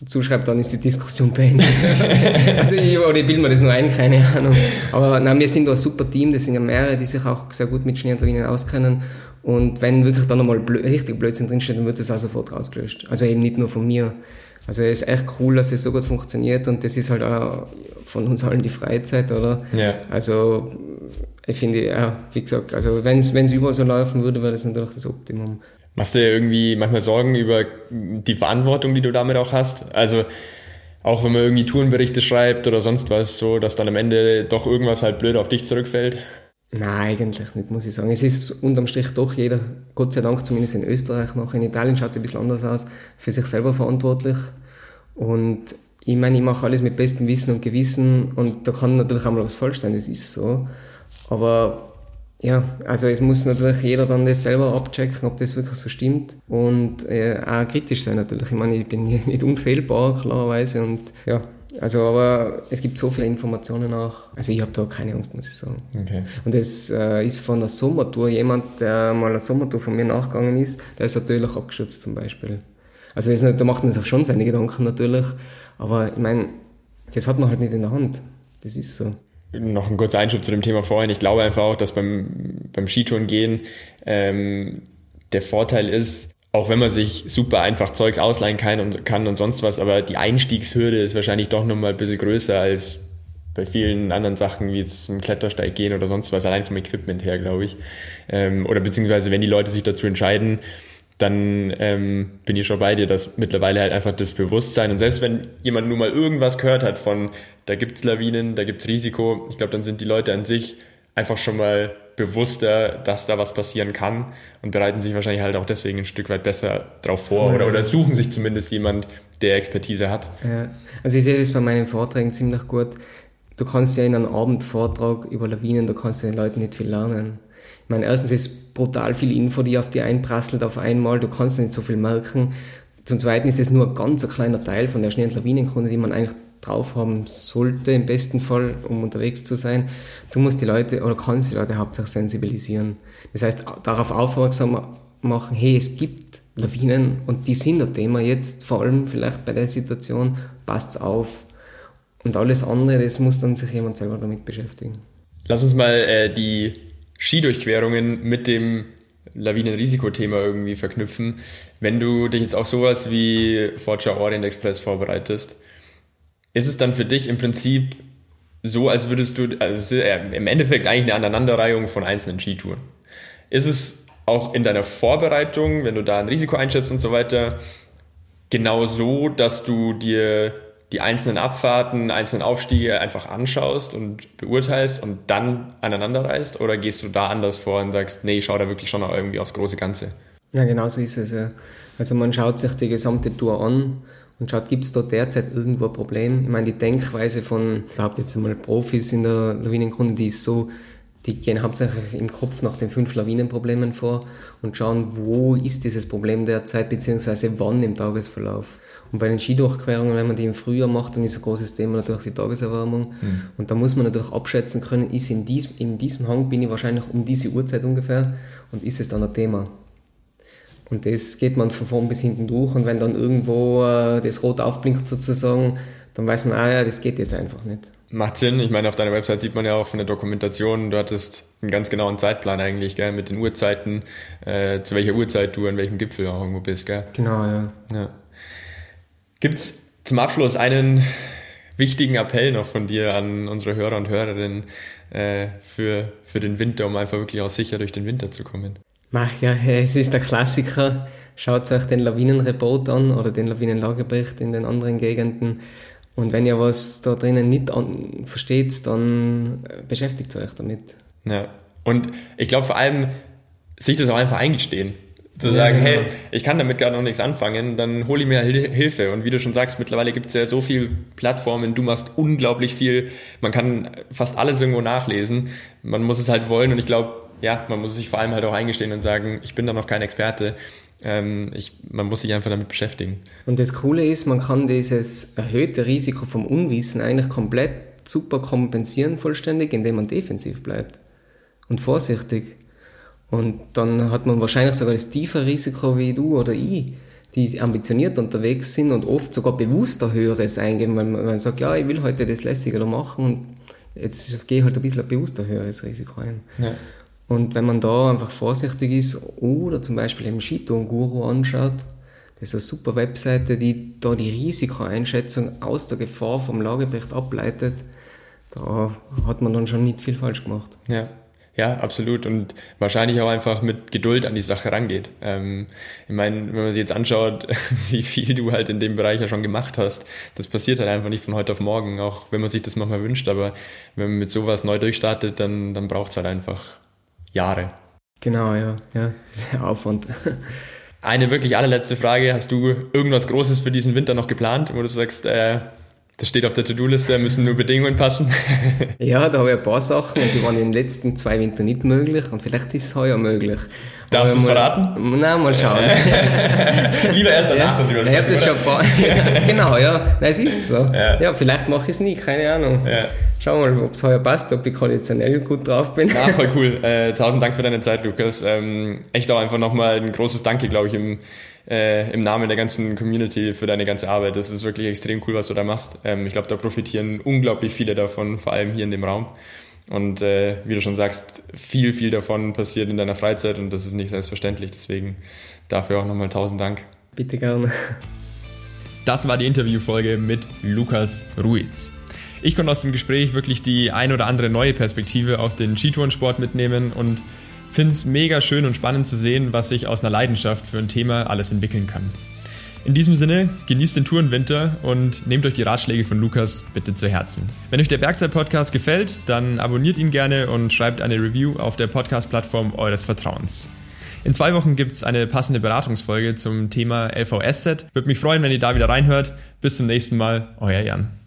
dazu schreibt, dann ist die Diskussion beendet. (laughs) also ich, oder ich bilde mir das nur ein, keine Ahnung. Aber nein, wir sind da ein super Team, das sind ja mehrere, die sich auch sehr gut mit Schnee und Lawinen auskennen. Und wenn wirklich dann nochmal blö richtig Blödsinn drinsteht, dann wird das auch sofort rausgelöscht. Also eben nicht nur von mir. Also es ist echt cool, dass es so gut funktioniert und das ist halt auch von uns allen die Freizeit, oder? Ja. Also ich finde, ja, wie gesagt, also wenn es überall so laufen würde, wäre das natürlich das Optimum. Machst du dir irgendwie manchmal Sorgen über die Verantwortung, die du damit auch hast? Also auch wenn man irgendwie Tourenberichte schreibt oder sonst was, so, dass dann am Ende doch irgendwas halt blöd auf dich zurückfällt? Nein, eigentlich nicht, muss ich sagen. Es ist unterm Strich doch jeder, Gott sei Dank zumindest in Österreich noch, in Italien schaut es ein bisschen anders aus, für sich selber verantwortlich. Und ich meine, ich mache alles mit bestem Wissen und Gewissen und da kann natürlich auch mal was falsch sein, das ist so. Aber ja, also es muss natürlich jeder dann das selber abchecken, ob das wirklich so stimmt und äh, auch kritisch sein natürlich. Ich meine, ich bin (laughs) nicht unfehlbar, klarerweise und ja, Also, aber es gibt so viele Informationen auch. Also, ich habe da keine Angst, muss ich sagen. Okay. Und es äh, ist von der Sommertour jemand, der mal eine Sommertour von mir nachgegangen ist, der ist natürlich abgeschützt zum Beispiel. Also, das, da macht man sich schon seine Gedanken natürlich. Aber ich meine, das hat man halt nicht in der Hand. Das ist so. Noch ein kurzer Einschub zu dem Thema vorhin. Ich glaube einfach auch, dass beim, beim Skitouren gehen ähm, der Vorteil ist, auch wenn man sich super einfach Zeugs ausleihen kann und, kann und sonst was, aber die Einstiegshürde ist wahrscheinlich doch nochmal ein bisschen größer als bei vielen anderen Sachen, wie jetzt zum Klettersteig gehen oder sonst was, allein vom Equipment her, glaube ich. Ähm, oder beziehungsweise, wenn die Leute sich dazu entscheiden, dann ähm, bin ich schon bei dir, dass mittlerweile halt einfach das Bewusstsein und selbst wenn jemand nur mal irgendwas gehört hat von, da gibt's Lawinen, da gibt's Risiko, ich glaube, dann sind die Leute an sich einfach schon mal bewusster, dass da was passieren kann und bereiten sich wahrscheinlich halt auch deswegen ein Stück weit besser drauf vor oder, oder suchen sich zumindest jemand, der Expertise hat. Ja. Also ich sehe das bei meinen Vorträgen ziemlich gut. Du kannst ja in einem Abendvortrag über Lawinen, da kannst du den Leuten nicht viel lernen. Ich meine, erstens ist brutal viel Info, die auf die einprasselt auf einmal, du kannst nicht so viel merken. Zum Zweiten ist es nur ein ganz ein kleiner Teil von der schnellen Lawinenkunde, die man eigentlich drauf haben sollte, im besten Fall, um unterwegs zu sein. Du musst die Leute oder kannst die Leute hauptsächlich sensibilisieren. Das heißt, darauf aufmerksam machen, hey, es gibt Lawinen und die sind ein Thema jetzt, vor allem vielleicht bei der Situation, passt's auf. Und alles andere, das muss dann sich jemand selber damit beschäftigen. Lass uns mal äh, die Skidurchquerungen mit dem Lawinenrisikothema irgendwie verknüpfen. Wenn du dich jetzt auf sowas wie Forger Orient Express vorbereitest, ist es dann für dich im Prinzip so, als würdest du, also im Endeffekt eigentlich eine Aneinanderreihung von einzelnen Skitouren. Ist es auch in deiner Vorbereitung, wenn du da ein Risiko einschätzt und so weiter, genau so, dass du dir die einzelnen Abfahrten, einzelnen Aufstiege einfach anschaust und beurteilst und dann aneinander reißt? Oder gehst du da anders vor und sagst, nee, ich schau da wirklich schon noch irgendwie aufs große Ganze? Ja, genau so ist es. Ja. Also man schaut sich die gesamte Tour an und schaut, gibt es da derzeit irgendwo ein Problem? Ich meine, die Denkweise von, überhaupt jetzt einmal Profis in der Lawinenkunde, die ist so, die gehen hauptsächlich im Kopf nach den fünf Lawinenproblemen vor und schauen, wo ist dieses Problem derzeit, beziehungsweise wann im Tagesverlauf. Und bei den Skidurchquerungen, wenn man die im Frühjahr macht, dann ist ein großes Thema natürlich die Tageserwärmung. Mhm. Und da muss man natürlich abschätzen können, ist in, dies, in diesem Hang bin ich wahrscheinlich um diese Uhrzeit ungefähr und ist es dann ein Thema. Und das geht man von vorn bis hinten durch und wenn dann irgendwo äh, das Rot aufblinkt sozusagen, dann weiß man, ah ja, das geht jetzt einfach nicht. Macht Sinn. Ich meine, auf deiner Website sieht man ja auch von der Dokumentation, du hattest einen ganz genauen Zeitplan eigentlich, gell, mit den Uhrzeiten, äh, zu welcher Uhrzeit du an welchem Gipfel auch irgendwo bist, gell? Genau, ja. ja. Gibt's zum Abschluss einen wichtigen Appell noch von dir an unsere Hörer und Hörerinnen äh, für, für den Winter, um einfach wirklich auch sicher durch den Winter zu kommen? Mach ja, es ist der Klassiker. Schaut euch den Lawinenreport an oder den Lawinenlagebericht in den anderen Gegenden. Und wenn ihr was da drinnen nicht versteht, dann äh, beschäftigt euch damit. Ja. Und ich glaube vor allem, sich das auch einfach eingestehen. Zu sagen, ja, genau. hey, ich kann damit gerade noch nichts anfangen, dann hole ich mir Hilfe. Und wie du schon sagst, mittlerweile gibt es ja so viele Plattformen, du machst unglaublich viel, man kann fast alles irgendwo nachlesen. Man muss es halt wollen und ich glaube, ja, man muss sich vor allem halt auch eingestehen und sagen, ich bin da noch kein Experte. Ähm, ich, man muss sich einfach damit beschäftigen. Und das Coole ist, man kann dieses erhöhte Risiko vom Unwissen eigentlich komplett super kompensieren, vollständig, indem man defensiv bleibt und vorsichtig. Und dann hat man wahrscheinlich sogar das tiefe Risiko wie du oder ich, die ambitioniert unterwegs sind und oft sogar bewusster Höheres eingeben, weil man, man sagt, ja, ich will heute das lässiger machen und jetzt gehe ich halt ein bisschen bewusster höheres Risiko ein. Ja. Und wenn man da einfach vorsichtig ist oder zum Beispiel im Shiton Guru anschaut, das ist eine super Webseite, die da die Risikoeinschätzung aus der Gefahr vom Lagebericht ableitet, da hat man dann schon nicht viel falsch gemacht. Ja. Ja, absolut. Und wahrscheinlich auch einfach mit Geduld an die Sache rangeht. Ähm, ich meine, wenn man sich jetzt anschaut, (laughs) wie viel du halt in dem Bereich ja schon gemacht hast, das passiert halt einfach nicht von heute auf morgen, auch wenn man sich das manchmal wünscht. Aber wenn man mit sowas neu durchstartet, dann, dann braucht es halt einfach Jahre. Genau, ja, ja, (laughs) der Aufwand. (laughs) Eine wirklich allerletzte Frage. Hast du irgendwas Großes für diesen Winter noch geplant, wo du sagst, äh, Das steht auf der To-Do-Liste, müssen nur Bedingungen passen. (laughs) ja, da habe ich ein paar Sachen und die waren in den letzten zwei Wintern nicht möglich und vielleicht ist es heuer möglich. Darfst du es verraten? Nein, mal schauen. (laughs) Lieber erst danach ja, dann Ich habe das schon ein paar. (laughs) genau, ja. Nein, es ist so. Ja, ja vielleicht mache ich es nie, keine Ahnung. Ja. Schau mal, ob es heuer passt, ob ich konditionell gut drauf bin. Ja, voll cool. Äh, tausend Dank für deine Zeit, Lukas. Ähm, echt auch einfach nochmal ein großes Danke, glaube ich, im äh, im Namen der ganzen Community für deine ganze Arbeit. Das ist wirklich extrem cool, was du da machst. Ähm, ich glaube, da profitieren unglaublich viele davon, vor allem hier in dem Raum. Und äh, wie du schon sagst, viel, viel davon passiert in deiner Freizeit und das ist nicht selbstverständlich. Deswegen dafür auch nochmal tausend Dank. Bitte gerne. Das war die Interviewfolge mit Lukas Ruiz. Ich konnte aus dem Gespräch wirklich die ein oder andere neue Perspektive auf den Skitourensport mitnehmen und finde es mega schön und spannend zu sehen, was sich aus einer Leidenschaft für ein Thema alles entwickeln kann. In diesem Sinne, genießt den Tourenwinter und nehmt euch die Ratschläge von Lukas bitte zu Herzen. Wenn euch der Bergzeit-Podcast gefällt, dann abonniert ihn gerne und schreibt eine Review auf der Podcast-Plattform eures Vertrauens. In zwei Wochen gibt es eine passende Beratungsfolge zum Thema LVS-Set. Würde mich freuen, wenn ihr da wieder reinhört. Bis zum nächsten Mal, euer Jan.